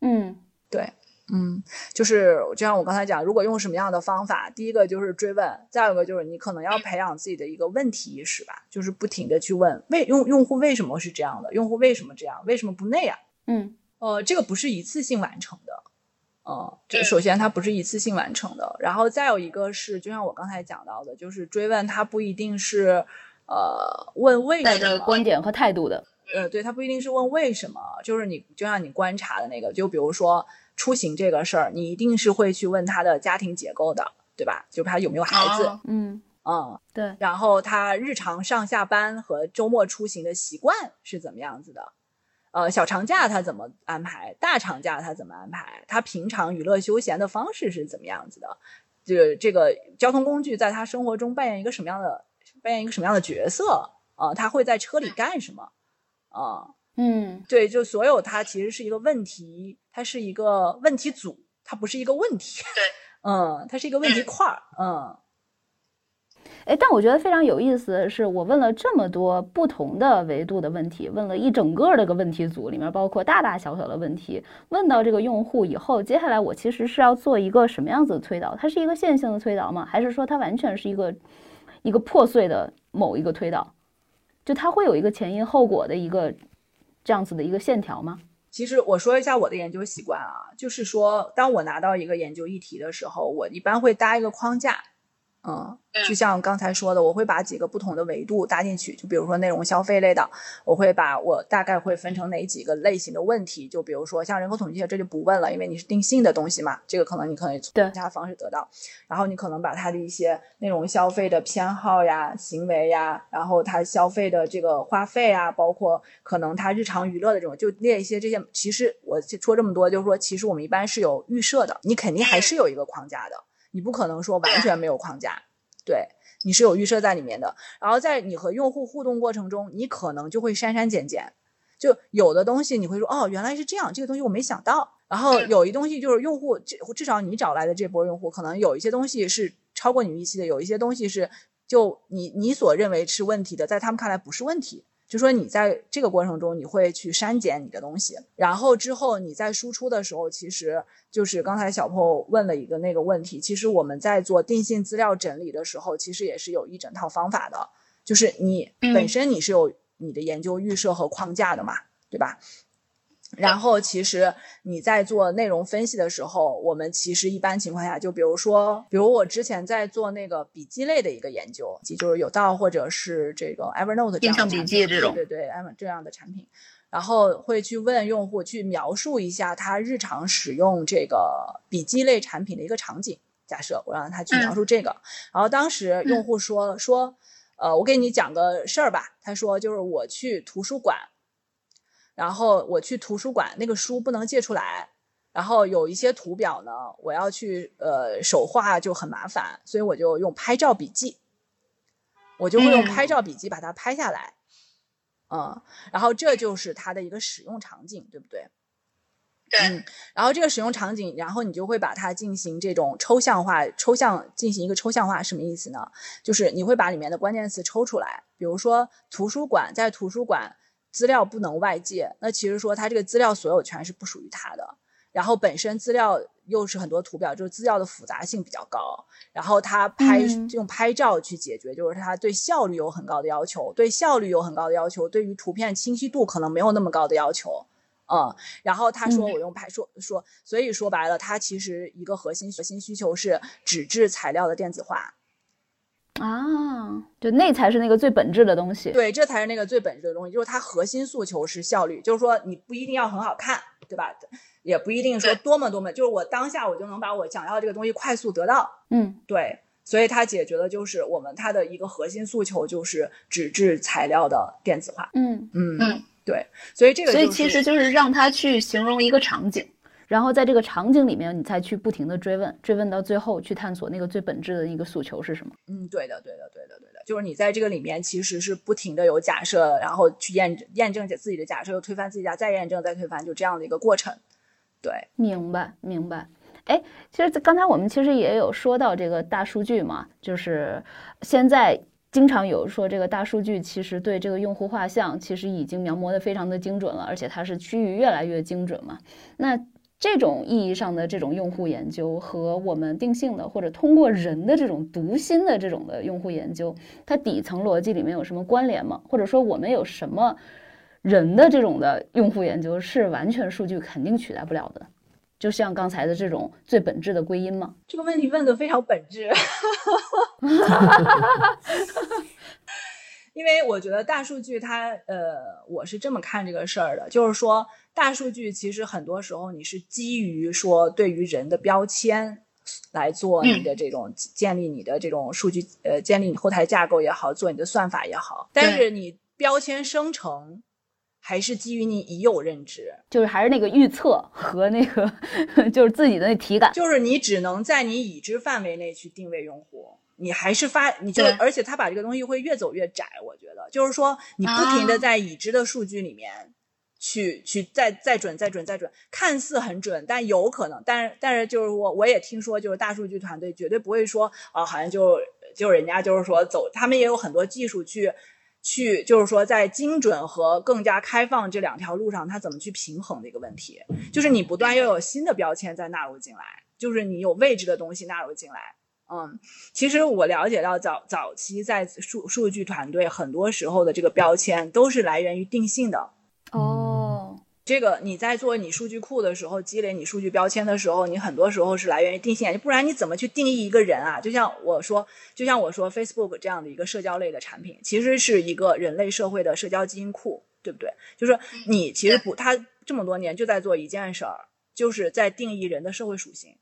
嗯对，嗯，就是就像我刚才讲，如果用什么样的方法，第一个就是追问，再有一个就是你可能要培养自己的一个问题意识吧，就是不停的去问为用用户为什么是这样的，用户为什么这样，为什么不那样？嗯。呃，这个不是一次性完成的，呃，这首先它不是一次性完成的，然后再有一个是，就像我刚才讲到的，就是追问它不一定是呃问为带着什么，观点和态度的，呃，对，它不一定是问为什么，就是你就像你观察的那个，就比如说出行这个事儿，你一定是会去问他的家庭结构的，对吧？就是他有没有孩子，哦嗯嗯，对，然后他日常上下班和周末出行的习惯是怎么样子的？呃，小长假他怎么安排？大长假他怎么安排？他平常娱乐休闲的方式是怎么样子的？就这个交通工具在他生活中扮演一个什么样的扮演一个什么样的角色？啊、他会在车里干什么？啊、嗯对，就所有它其实是一个问题，它是一个问题组，它不是一个问题。对，嗯，它是一个问题块儿。嗯，哎，但我觉得非常有意思的是，我问了这么多不同的维度的问题，问了一整个这个问题组，里面包括大大小小的问题。问到这个用户以后，接下来我其实是要做一个什么样子的推导？它是一个线性的推导吗？还是说它完全是一个一个破碎的某一个推导？就它会有一个前因后果的一个这样子的一个线条吗？其实我说一下我的研究习惯啊，就是说，当我拿到一个研究议题的时候，我一般会搭一个框架。嗯，就像刚才说的，我会把几个不同的维度搭进去。就比如说内容消费类的，我会把我大概会分成哪几个类型的问题。就比如说像人口统计学，这就不问了，因为你是定性的东西嘛，这个可能你可以从其他方式得到。然后你可能把它的一些内容消费的偏好呀、行为呀，然后他消费的这个花费啊，包括可能他日常娱乐的这种，就列一些这些。其实我说这么多，就是说，其实我们一般是有预设的，你肯定还是有一个框架的，你不可能说完全没有框架，对。你是有预设在里面的，然后在你和用户互动过程中，你可能就会删删减减，就有的东西你会说哦，原来是这样，这个东西我没想到。然后有一东西就是用户至至少你找来的这波用户，可能有一些东西是超过你预期的，有一些东西是就你你所认为是问题的，在他们看来不是问题。就说你在这个过程中，你会去删减你的东西，然后之后你在输出的时候，其实就是刚才小破问了一个那个问题，其实我们在做定性资料整理的时候，其实也是有一整套方法的，就是你本身你是有你的研究预设和框架的嘛，对吧？然后，其实你在做内容分析的时候，我们其实一般情况下，就比如说，比如我之前在做那个笔记类的一个研究，就是有道或者是这个 Evernote 这样的笔记这种对对对，Ever 这样的产品，然后会去问用户去描述一下他日常使用这个笔记类产品的一个场景。假设我让他去描述这个，然后当时用户说说，呃，我给你讲个事儿吧。他说就是我去图书馆。然后我去图书馆，那个书不能借出来，然后有一些图表呢，我要去呃手画就很麻烦，所以我就用拍照笔记，我就会用嗯拍照笔记把它拍下来，嗯，然后这就是它的一个使用场景，对不对？对，嗯，然后这个使用场景，然后你就会把它进行这种抽象化，抽象进行一个抽象化，什么意思呢？就是你会把里面的关键词抽出来，比如说图书馆，在图书馆资料不能外借，那其实说他这个资料所有权是不属于他的。然后本身资料又是很多图表，就是资料的复杂性比较高。然后他拍、嗯用拍照去解决，就是他对效率有很高的要求，对效率有很高的要求，对于图片清晰度可能没有那么高的要求。嗯，然后他说嗯我用拍说说，所以说白了，他其实一个核心核心需求是纸质材料的电子化。啊，就那才是那个最本质的东西。对，这才是那个最本质的东西，就是它核心诉求是效率，就是说你不一定要很好看，对吧？也不一定说多么多么，就是我当下我就能把我想要的这个东西快速得到。嗯对，所以它解决的就是我们它的一个核心诉求就是纸质材料的电子化。嗯，嗯嗯，对，所以这个、就是、所以其实就是让他去形容一个场景。然后在这个场景里面，你再去不停的追问，追问到最后去探索那个最本质的一个诉求是什么。嗯，对的，对的，对的，对的，就是你在这个里面其实是不停的有假设，然后去验证验证自己的假设，又推翻自己家，再验证，再推翻，就这样的一个过程。对，明白明白。哎，其实刚才我们其实也有说到这个大数据嘛，就是现在经常有说这个大数据其实对这个用户画像其实已经描摹的非常的精准了，而且它是趋于越来越精准嘛。那这种意义上的这种用户研究和我们定性的或者通过人的这种读心的这种的用户研究，它底层逻辑里面有什么关联吗？或者说我们有什么人的这种的用户研究是完全数据肯定取代不了的？就像刚才的这种最本质的归因吗？这个问题问的非常本质，因为我觉得大数据它呃，我是这么看这个事儿的，就是说大数据其实很多时候你是基于说对于人的标签来做你的这种建立你的这种数据呃建立你后台架构也好，做你的算法也好，但是你标签生成。还是基于你已有认知，就是还是那个预测和那个 [laughs] 就是自己的那体感，就是你只能在你已知范围内去定位用户，你还是发你就而且他把这个东西会越走越窄，我觉得就是说你不停的在已知的数据里面去去再再准再准再准，看似很准，但有可能，但是但是就是我我也听说，就是大数据团队绝对不会说啊，好像就就人家就是说走，他们也有很多技术去。去就是说，在精准和更加开放这两条路上，它怎么去平衡的一个问题，就是你不断要有新的标签再纳入进来，就是你有未知的东西纳入进来。嗯，其实我了解到早早期在数数据团队，很多时候的这个标签都是来源于定性的。哦。这个你在做你数据库的时候，积累你数据标签的时候，你很多时候是来源于定性，不然你怎么去定义一个人啊？就像我说，就像我说，Facebook 这样的一个社交类的产品，其实是一个人类社会的社交基因库，对不对？就是你其实不，他这么多年就在做一件事儿，就是在定义人的社会属性。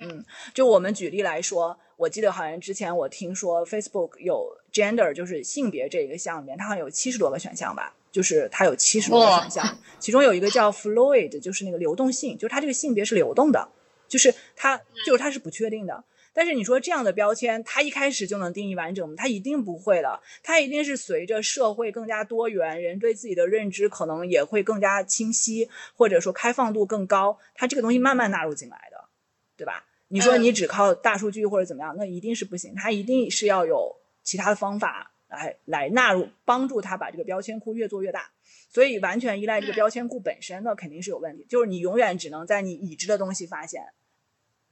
嗯，就我们举例来说，我记得好像之前我听说 Facebook 有 gender，就是性别这一个项里面，它好像有七十多个选项吧，就是它有七十多个选项，其中有一个叫 fluid，就是那个流动性，就是它这个性别是流动的，就是它就是它是不确定的。但是你说这样的标签，它一开始就能定义完整吗？它一定不会的，它一定是随着社会更加多元，人对自己的认知可能也会更加清晰，或者说开放度更高，它这个东西慢慢纳入进来的，对吧？你说你只靠大数据或者怎么样，那一定是不行。它一定是要有其他的方法来来纳入，帮助他把这个标签库越做越大。所以完全依赖这个标签库本身，那肯定是有问题。就是你永远只能在你已知的东西发现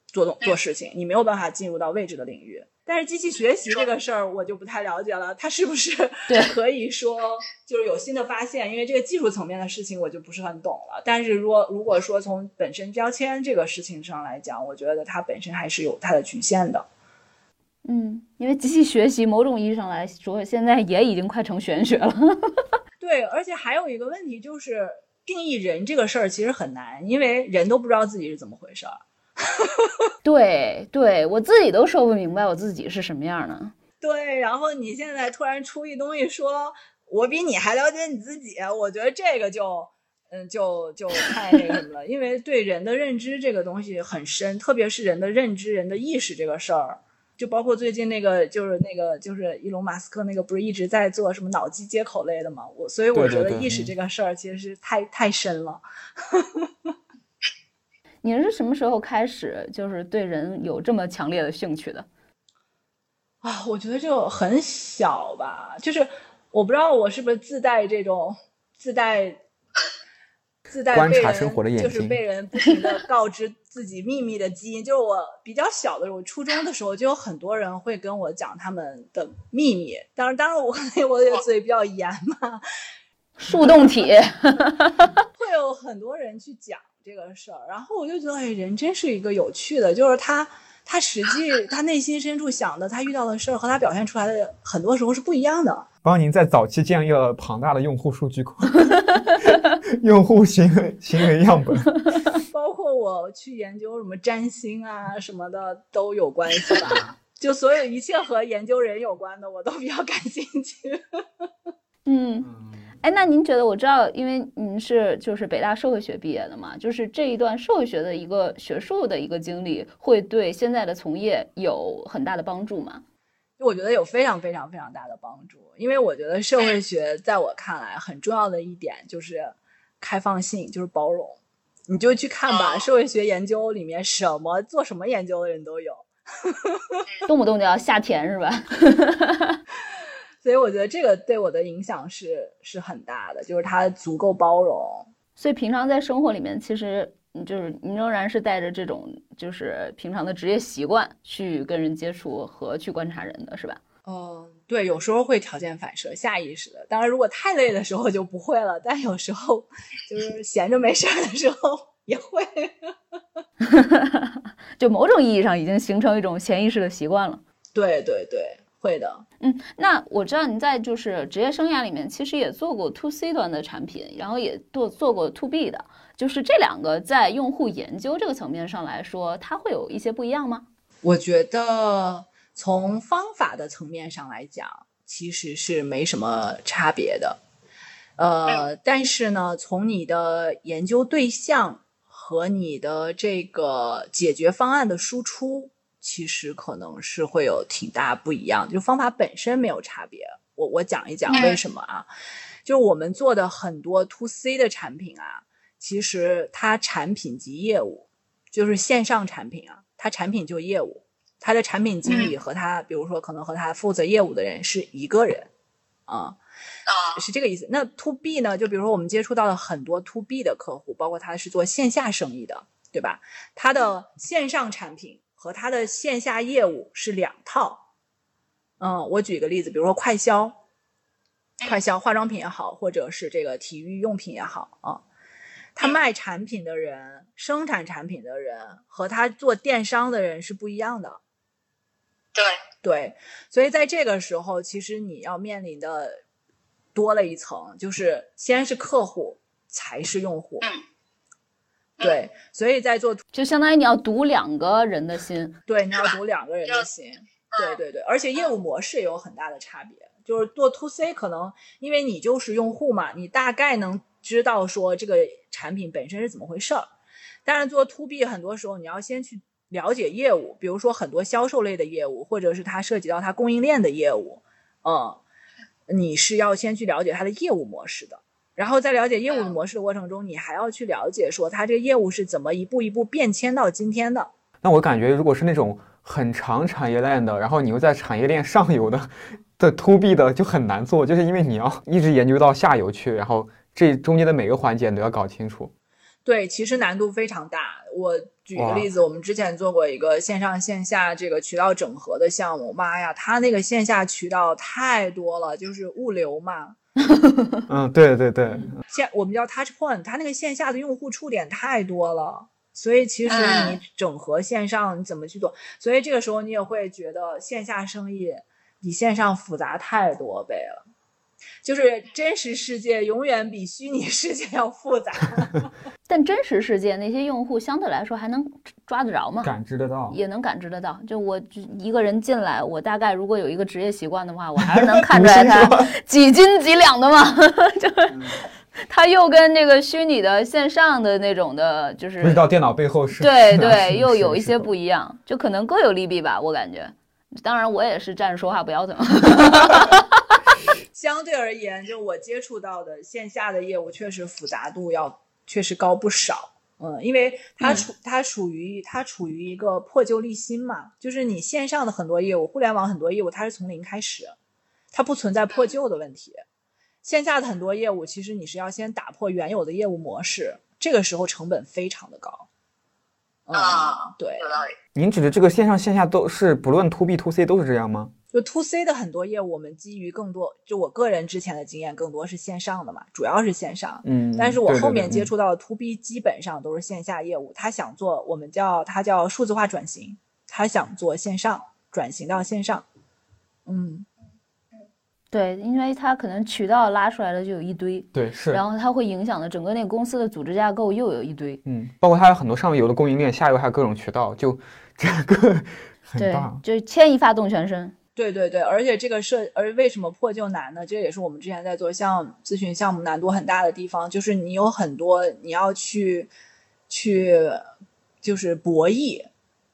做动做事情，你没有办法进入到未知的领域。但是机器学习这个事儿我就不太了解了，它是不是 [laughs] 可以说就是有新的发现？因为这个技术层面的事情我就不是很懂了。但是如果如果说从本身标签这个事情上来讲，我觉得它本身还是有它的局限的。嗯，因为机器学习某种意义上来说，现在也已经快成玄学了。[laughs] 对，而且还有一个问题就是定义人这个事儿其实很难，因为人都不知道自己是怎么回事儿。[laughs] 对对，我自己都说不明白我自己是什么样的。对，然后你现在突然出一东西，说我比你还了解你自己，我觉得这个就，嗯，就就太那什么了。因为对人的认知这个东西很深，特别是人的认知、人的意识这个事儿，就包括最近那个，就是那个，就是伊隆马斯克那个，不是一直在做什么脑机接口类的吗？我所以我觉得意识这个事儿其实是太太深了。[laughs] 你是什么时候开始就是对人有这么强烈的兴趣的？啊，我觉得就很小吧，就是我不知道我是不是自带这种自带自带观察生活的眼睛，就是被人不停的告知自己秘密的基因。就是我比较小的时候，初中的时候就有很多人会跟我讲他们的秘密。当然，当然我我也嘴比较严嘛，树洞体会有很多人去讲。这个事儿，然后我就觉得，哎，人真是一个有趣的，就是他，他实际他内心深处想的，他遇到的事儿和他表现出来的，很多时候是不一样的。帮您在早期建立了庞大的用户数据库，[laughs] 用户行为行为样本，[laughs] 包括我去研究什么占星啊什么的都有关系吧。就所有一切和研究人有关的，我都比较感兴趣。[laughs] 嗯。哎，那您觉得？我知道，因为您是就是北大社会学毕业的嘛，就是这一段社会学的一个学术的一个经历，会对现在的从业有很大的帮助吗？我觉得有非常非常非常大的帮助，因为我觉得社会学在我看来很重要的一点就是开放性，就是包容。你就去看吧，哦社会学研究里面什么做什么研究的人都有，[laughs] 动不动就要下田是吧？[laughs] 所以我觉得这个对我的影响是是很大的，就是他足够包容。所以平常在生活里面，其实嗯就是您仍然是带着这种就是平常的职业习惯去跟人接触和去观察人的，是吧？嗯，对，有时候会条件反射，下意识的。当然，如果太累的时候就不会了，但有时候就是闲着没事儿的时候也会。[laughs] 就某种意义上已经形成一种潜意识的习惯了。对对对，会的。嗯，那我知道您在就是职业生涯里面，其实也做过 to C 端的产品，然后也做做过 to B 的，就是这两个在用户研究这个层面上来说，它会有一些不一样吗？我觉得从方法的层面上来讲，其实是没什么差别的。呃，但是呢，从你的研究对象和你的这个解决方案的输出，其实可能是会有挺大不一样。就方法本身没有差别，我我讲一讲为什么啊？就是我们做的很多 to C 的产品啊，其实它产品及业务就是线上产品啊，它产品就业务，它的产品经理和他，比如说可能和他负责业务的人是一个人啊。啊，是这个意思。那 to B 呢？就比如说我们接触到了很多 to B 的客户，包括他是做线下生意的，对吧？他的线上产品和他的线下业务是两套。嗯，我举个例子，比如说快销，快销化妆品也好，或者是这个体育用品也好啊，他卖产品的人、生产产品的人和他做电商的人是不一样的。对，对，所以在这个时候，其实你要面临的多了一层，就是先是客户，才是用户。嗯 [laughs] 对，所以在做就相当于你要读两个人的心。对，你要读两个人的心。对对对，而且业务模式也有很大的差别。就是做 to C 可能因为你就是用户嘛，你大概能知道说这个产品本身是怎么回事儿。但是做 to B 很多时候你要先去了解业务，比如说很多销售类的业务，或者是它涉及到它供应链的业务，嗯，你是要先去了解它的业务模式的。然后在了解业务模式的过程中，你还要去了解说它这个业务是怎么一步一步变迁到今天的。那我感觉，如果是那种很长产业链的，然后你又在产业链上游的的 to B 的，就很难做，就是因为你要一直研究到下游去，然后这中间的每个环节你都要搞清楚。对，其实难度非常大。我举一个例子，我们之前做过一个线上线下这个渠道整合的项目，妈呀，它那个线下渠道太多了，就是物流嘛，[laughs] 嗯，对对对，线我们叫 touch point，它那个线下的用户触点太多了。所以其实嗯你整合线上你怎么去做？所以这个时候你也会觉得线下生意比线上复杂太多倍了，就是真实世界永远比虚拟世界要复杂。[laughs] 但真实世界那些用户相对来说还能抓得着吗？感知得到。也能感知得到。就我就一个人进来，我大概如果有一个职业习惯的话，我还是能看出来 [laughs] 他几斤几两的嘛。[laughs] 就是他又跟那个虚拟的线上的那种的，就是不知道电脑背后是对对，又有一些不一样，就可能各有利弊吧，我感觉。当然，我也是站着说话不腰疼。相对而言，就我接触到的线下的业务，确实复杂度要确实高不少。嗯，因为它处、它处于它处于一个破旧立新嘛，就是你线上的很多业务，互联网很多业务，它是从零开始，它不存在破旧的问题。线下的很多业务，其实你是要先打破原有的业务模式，这个时候成本非常的高。嗯，啊对，有道理。您指的这个线上线下都是不论 to B to C 都是这样吗？就 to C 的很多业务，我们基于更多，就我个人之前的经验，更多是线上的嘛，主要是线上。嗯，但是我后面接触到的 to B 基本上都是线下业务，他想做我们叫他叫数字化转型，他想做线上转型到线上。嗯，对，因为他可能渠道拉出来的就有一堆，对是，然后它会影响的整个那个公司的组织架构又有一堆。嗯，包括它有很多上游的供应链，下游还有各种渠道，就 [laughs] 整个很对大，。就牵一发动全身。对对对，而且这个设，而为什么破旧难呢？这也是我们之前在做项咨询项目难度很大的地方，就是你有很多你要去去就是博弈，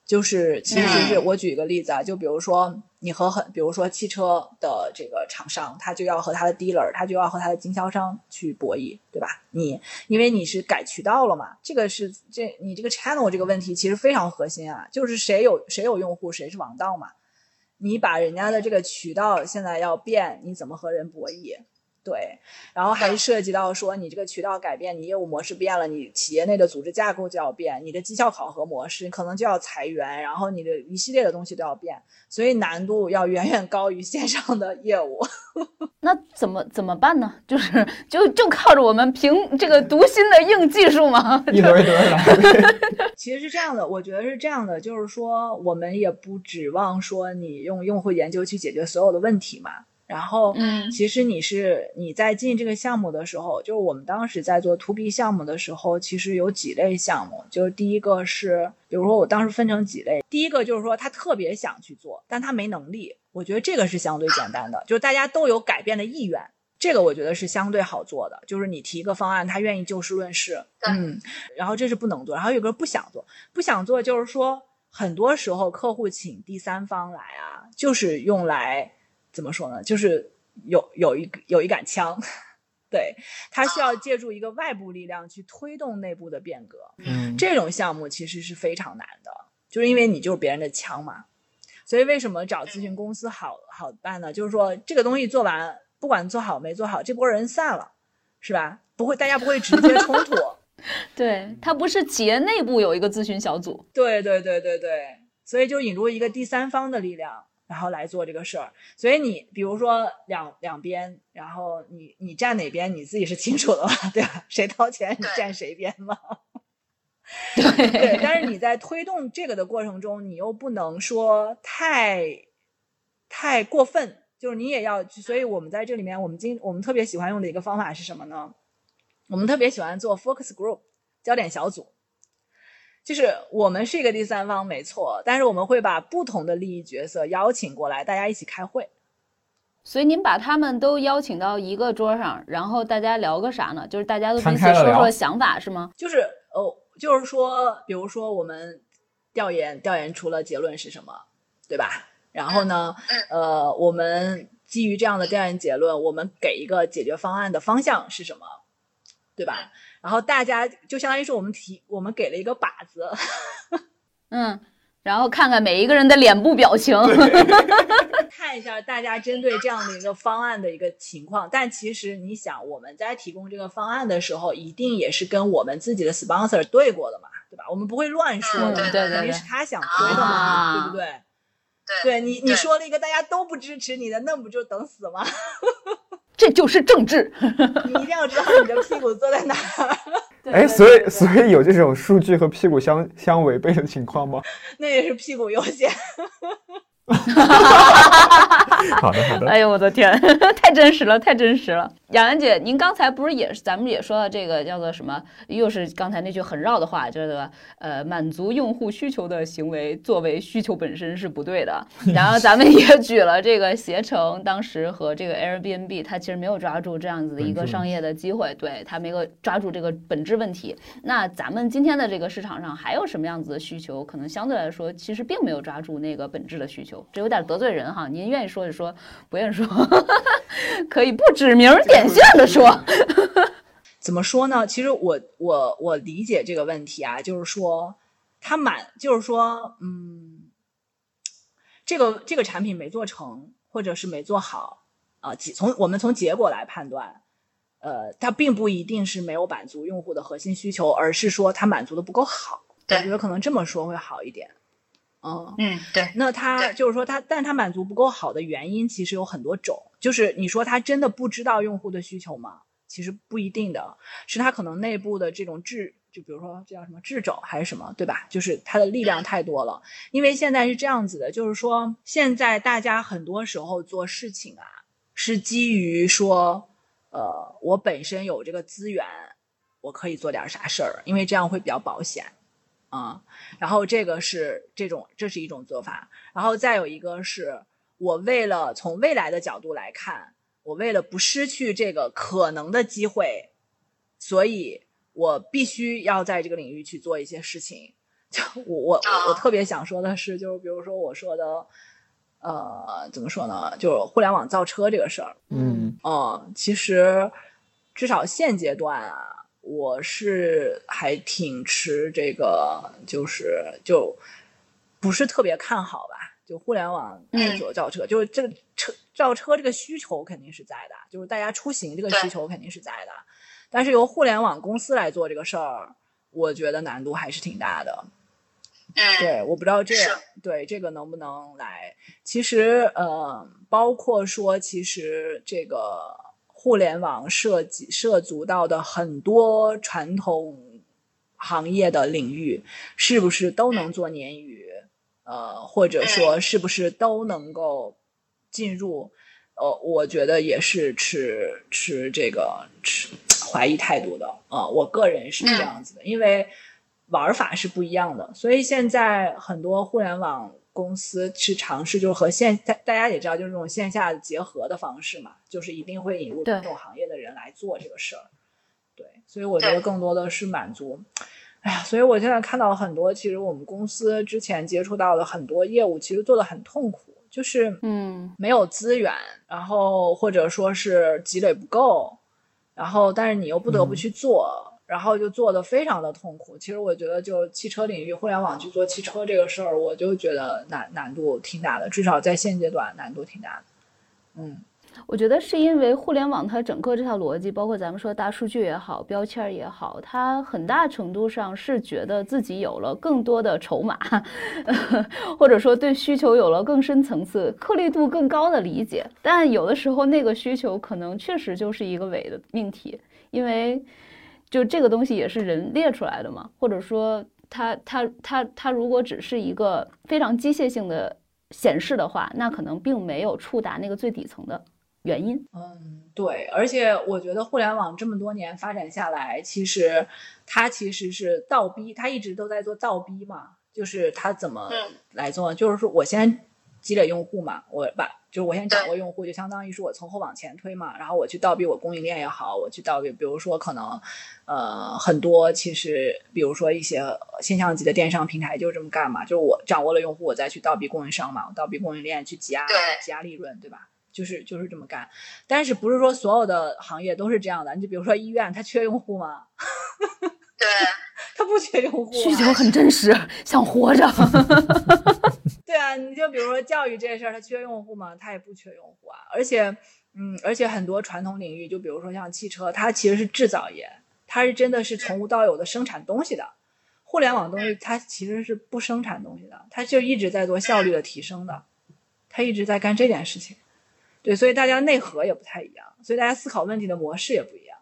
就是其实是我举一个例子啊，就比如说你和很，比如说汽车的这个厂商，他就要和他的 dealer，他就要和他的经销商去博弈，对吧？你因为你是改渠道了嘛，这个是这你这个 channel 这个问题其实非常核心啊，就是谁有谁有用户，谁是王道嘛。你把人家的这个渠道现在要变，你怎么和人博弈？对，然后还涉及到说你这个渠道改变，你业务模式变了，你企业内的组织架构就要变，你的绩效考核模式可能就要裁员，然后你的一系列的东西都要变，所以难度要远远高于线上的业务。[laughs] 那怎么怎么办呢？就是就就靠着我们凭这个读心的硬技术吗？[laughs] 一轮一轮来。[laughs] 其实是这样的，我觉得是这样的，就是说我们也不指望说你用用户研究去解决所有的问题嘛。然后，嗯，其实你是你在进这个项目的时候，就是我们当时在做 to B 项目的时候，其实有几类项目，就是第一个是，比如说我当时分成几类，第一个就是说他特别想去做，但他没能力，我觉得这个是相对简单的，就是大家都有改变的意愿，这个我觉得是相对好做的，就是你提一个方案，他愿意就事论事，嗯，然后这是不能做，然后有个不想做，不想做就是说很多时候客户请第三方来啊，就是用来。怎么说呢？就是有有一有一杆枪，[laughs] 对它需要借助一个外部力量去推动内部的变革。嗯，这种项目其实是非常难的，就是因为你就是别人的枪嘛。所以为什么找咨询公司好好办呢？就是说这个东西做完，不管做好没做好，这波人散了，是吧？不会，大家不会直接冲突。[laughs] 对他不是企业内部有一个咨询小组。对对对对对，所以就引入一个第三方的力量。然后来做这个事儿，所以你比如说两两边，然后你你站哪边，你自己是清楚的嘛，[laughs] 对吧？谁掏钱，你站谁边嘛。对对，[laughs] 但是你在推动这个的过程中，你又不能说太太过分，就是你也要。所以我们在这里面，我们今我们特别喜欢用的一个方法是什么呢？我们特别喜欢做 focus group 焦点小组。就是我们是一个第三方，没错，但是我们会把不同的利益角色邀请过来，大家一起开会。所以您把他们都邀请到一个桌上，然后大家聊个啥呢？就是大家都彼此说说想法，是吗？就是哦，就是说，比如说我们调研调研出了结论是什么，对吧？然后呢，呃，我们基于这样的调研结论，我们给一个解决方案的方向是什么，对吧？然后大家就相当于是我们提，我们给了一个靶子，[laughs] 嗯，然后看看每一个人的脸部表情，[laughs] 看一下大家针对这样的一个方案的一个情况。但其实你想，我们在提供这个方案的时候，一定也是跟我们自己的 sponsor 对过的嘛，对吧？我们不会乱说的，对对对，肯定是他想推的嘛，对不对？对，对你你说了一个大家都不支持你的，那不就等死吗？这就是政治，[laughs] 你一定要知道你的屁股坐在哪儿。[laughs] 哎，所以所以有这种数据和屁股相相违背的情况吗？[laughs] 那也是屁股优先。好的好的。哎呦我的天，太真实了，太真实了。雅兰姐，您刚才不是也是咱们也说到这个叫做什么？又是刚才那句很绕的话，叫做呃，满足用户需求的行为作为需求本身是不对的。[laughs] 然后咱们也举了这个携程当时和这个 Airbnb，它其实没有抓住这样子的一个商业的机会，对它没有抓住这个本质问题。那咱们今天的这个市场上还有什么样子的需求？可能相对来说，其实并没有抓住那个本质的需求。这有点得罪人哈，您愿意说就说，不愿意说 [laughs] 可以不指名点姓的说。怎么说呢？其实我我我理解这个问题啊，就是说他满，就是说，嗯，这个这个产品没做成，或者是没做好啊，从我们从结果来判断，呃，它并不一定是没有满足用户的核心需求，而是说它满足的不够好。我觉得可能这么说会好一点。嗯嗯，对。那它就是说它，但它满足不够好的原因其实有很多种。就是你说他真的不知道用户的需求吗？其实不一定的，是他可能内部的这种智，就比如说这叫什么智肘还是什么，对吧？就是它的力量太多了。因为现在是这样子的，就是说现在大家很多时候做事情啊，是基于说，呃，我本身有这个资源，我可以做点啥事儿，因为这样会比较保险。啊、然后这个是这种，这是一种做法。然后再有一个是我为了从未来的角度来看，我为了不失去这个可能的机会，所以我必须要在这个领域去做一些事情。就我我我特别想说的是，就是比如说我说的，呃，怎么说呢？就是互联网造车这个事儿，嗯嗯，其实至少现阶段啊，我是还挺持这个，就是就不是特别看好吧。就互联网来做造车，就是这个车造车这个需求肯定是在的，就是大家出行这个需求肯定是在的，但是由互联网公司来做这个事儿，我觉得难度还是挺大的。嗯，对，我不知道这对这个能不能来。其实，呃，包括说，其实这个互联网涉及涉足到的很多传统行业的领域，是不是都能做鲶鱼？呃，或者说是不是都能够进入？呃，我觉得也是持持这个持怀疑态度的啊。我个人是这样子的，因为玩法是不一样的，所以现在很多互联网公司去尝试，就是和线大大家也知道，就是这种线下结合的方式嘛，就是一定会引入这种行业的人来做这个事儿。对，所以我觉得更多的是满足。哎呀，所以我现在看到很多，其实我们公司之前接触到的很多业务，其实做的很痛苦，就是嗯，没有资源，然后或者说是积累不够，然后但是你又不得不去做，然后就做的非常的痛苦。其实我觉得，就汽车领域，互联网去做汽车这个事儿，我就觉得难难度挺大的，至少在现阶段难度挺大的。嗯。我觉得是因为互联网它整个这套逻辑，包括咱们说大数据也好，标签也好，它很大程度上是觉得自己有了更多的筹码，[laughs] 或者说对需求有了更深层次、颗粒度更高的理解。但有的时候那个需求可能确实就是一个伪的命题，因为就这个东西也是人列出来的嘛，或者说它它它它如果只是一个非常机械性的显示的话，那可能并没有触达那个最底层的。原因，嗯，对，而且我觉得互联网这么多年发展下来，其实它其实是倒逼，它一直都在做倒逼嘛，就是它怎么来做，就是说我先积累用户嘛，我把就是我先掌握用户，就相当于是我从后往前推嘛，然后我去倒逼我供应链也好，我去倒逼，比如说可能呃很多其实比如说一些现象级的电商平台就这么干嘛，就是我掌握了用户，我再去倒逼供应商嘛，我倒逼供应链去挤压挤压利润，对吧？就是就是这么干，但是不是说所有的行业都是这样的？你就比如说医院，它缺用户吗？[laughs] 对，它不缺用户，需求很真实，想活着。[laughs] 对啊，你就比如说教育这事儿，它缺用户吗？它也不缺用户啊。而且，嗯，而且很多传统领域，就比如说像汽车，它其实是制造业，它是真的是从无到有的生产东西的。互联网东西它其实是不生产东西的，它就一直在做效率的提升的，它一直在干这件事情。对，所以大家内核也不太一样，所以大家思考问题的模式也不一样。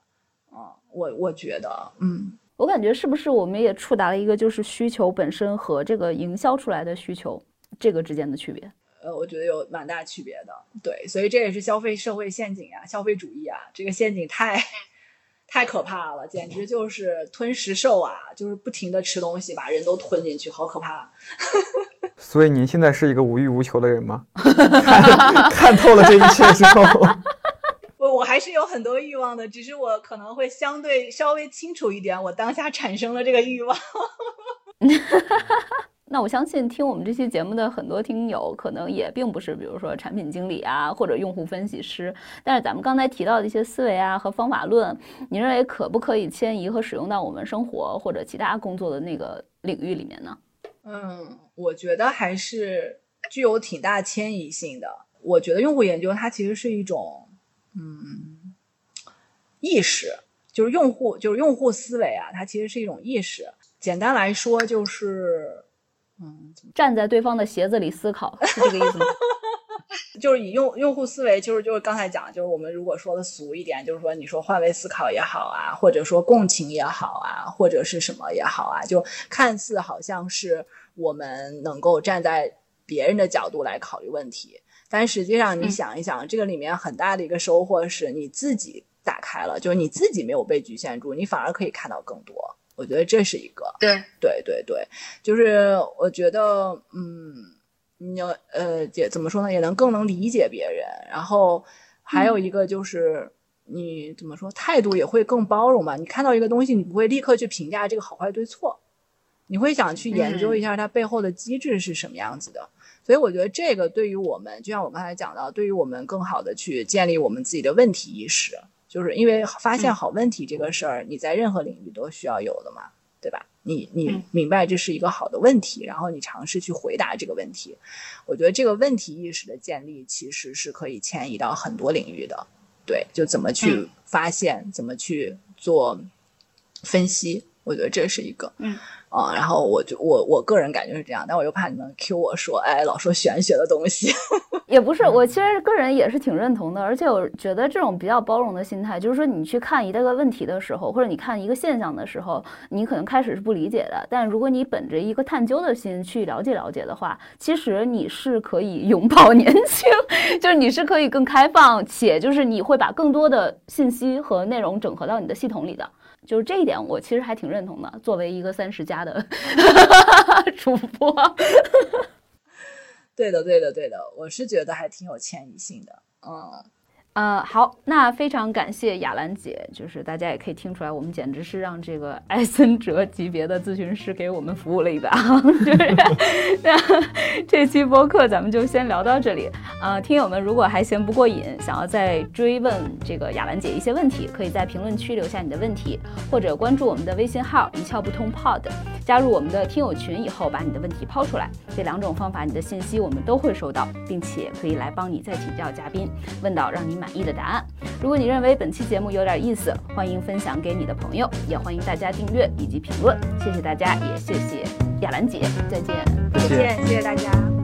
啊，我我觉得，嗯，我感觉是不是我们也触达了一个就是需求本身和这个营销出来的需求这个之间的区别？呃，我觉得有蛮大区别的。对，所以这也是消费社会陷阱啊，消费主义啊，这个陷阱太太可怕了，简直就是吞食兽啊，就是不停的吃东西，把人都吞进去，好可怕。[laughs] 所以您现在是一个无欲无求的人吗？看透了这一切之后，[laughs] 我我还是有很多欲望的，只是我可能会相对稍微清楚一点，我当下产生了这个欲望。[laughs] 那我相信听我们这期节目的很多听友，可能也并不是比如说产品经理啊，或者用户分析师。但是咱们刚才提到的一些思维啊和方法论，你认为可不可以迁移和使用到我们生活或者其他工作的那个领域里面呢？嗯，我觉得还是具有挺大迁移性的。我觉得用户研究它其实是一种，嗯，意识，就是用户就是用户思维啊，它其实是一种意识。简单来说就是，嗯，站在对方的鞋子里思考，是这个意思吗？[laughs] [laughs] 就是以用用户思维，就是就是刚才讲，就是我们如果说的俗一点，就是说你说换位思考也好啊，或者说共情也好啊，或者是什么也好啊，就看似好像是我们能够站在别人的角度来考虑问题，但实际上你想一想，这个里面很大的一个收获是你自己打开了，就是你自己没有被局限住，你反而可以看到更多。我觉得这是一个，对对对对，就是我觉得，嗯。你要呃，也怎么说呢？也能更能理解别人。然后还有一个就是，你怎么说，态度也会更包容吧？你看到一个东西，你不会立刻去评价这个好坏对错，你会想去研究一下它背后的机制是什么样子的。所以我觉得这个对于我们，就像我刚才讲到，对于我们更好的去建立我们自己的问题意识，就是因为发现好问题这个事儿，你在任何领域都需要有的嘛，对吧？你你明白这是一个好的问题，然后你尝试去回答这个问题。我觉得这个问题意识的建立其实是可以迁移到很多领域的，对，就怎么去发现，怎么去做分析，我觉得这是一个，嗯。啊，然后我就我我个人感觉是这样，但我又怕你们 Q 我说，哎，老说玄学的东西，[laughs] 也不是，我其实个人也是挺认同的，而且我觉得这种比较包容的心态，就是说你去看一个问题的时候，或者你看一个现象的时候，你可能开始是不理解的，但如果你本着一个探究的心去了解了解的话，其实你是可以拥抱 [laughs] 年轻，就是你是可以更开放，且就是你会把更多的信息和内容整合到你的系统里的。就是这一点，我其实还挺认同的。作为一个三十加的 [laughs] 主播，对的，对的，对的，我是觉得还挺有迁移性的，嗯。呃，好，那非常感谢雅兰姐，就是大家也可以听出来，我们简直是让这个艾森哲级别的咨询师给我们服务了一把。[laughs] 就是那 [laughs] 这期播客咱们就先聊到这里。呃，听友们如果还嫌不过瘾，想要再追问这个雅兰姐一些问题，可以在评论区留下你的问题，或者关注我们的微信号一窍不通 Pod，加入我们的听友群以后把你的问题抛出来。这两种方法，你的信息我们都会收到，并且可以来帮你再请教嘉宾，问到让你。满意的答案。如果你认为本期节目有点意思，欢迎分享给你的朋友，也欢迎大家订阅以及评论。谢谢大家，也谢谢亚兰姐，再见，再见，谢谢大家。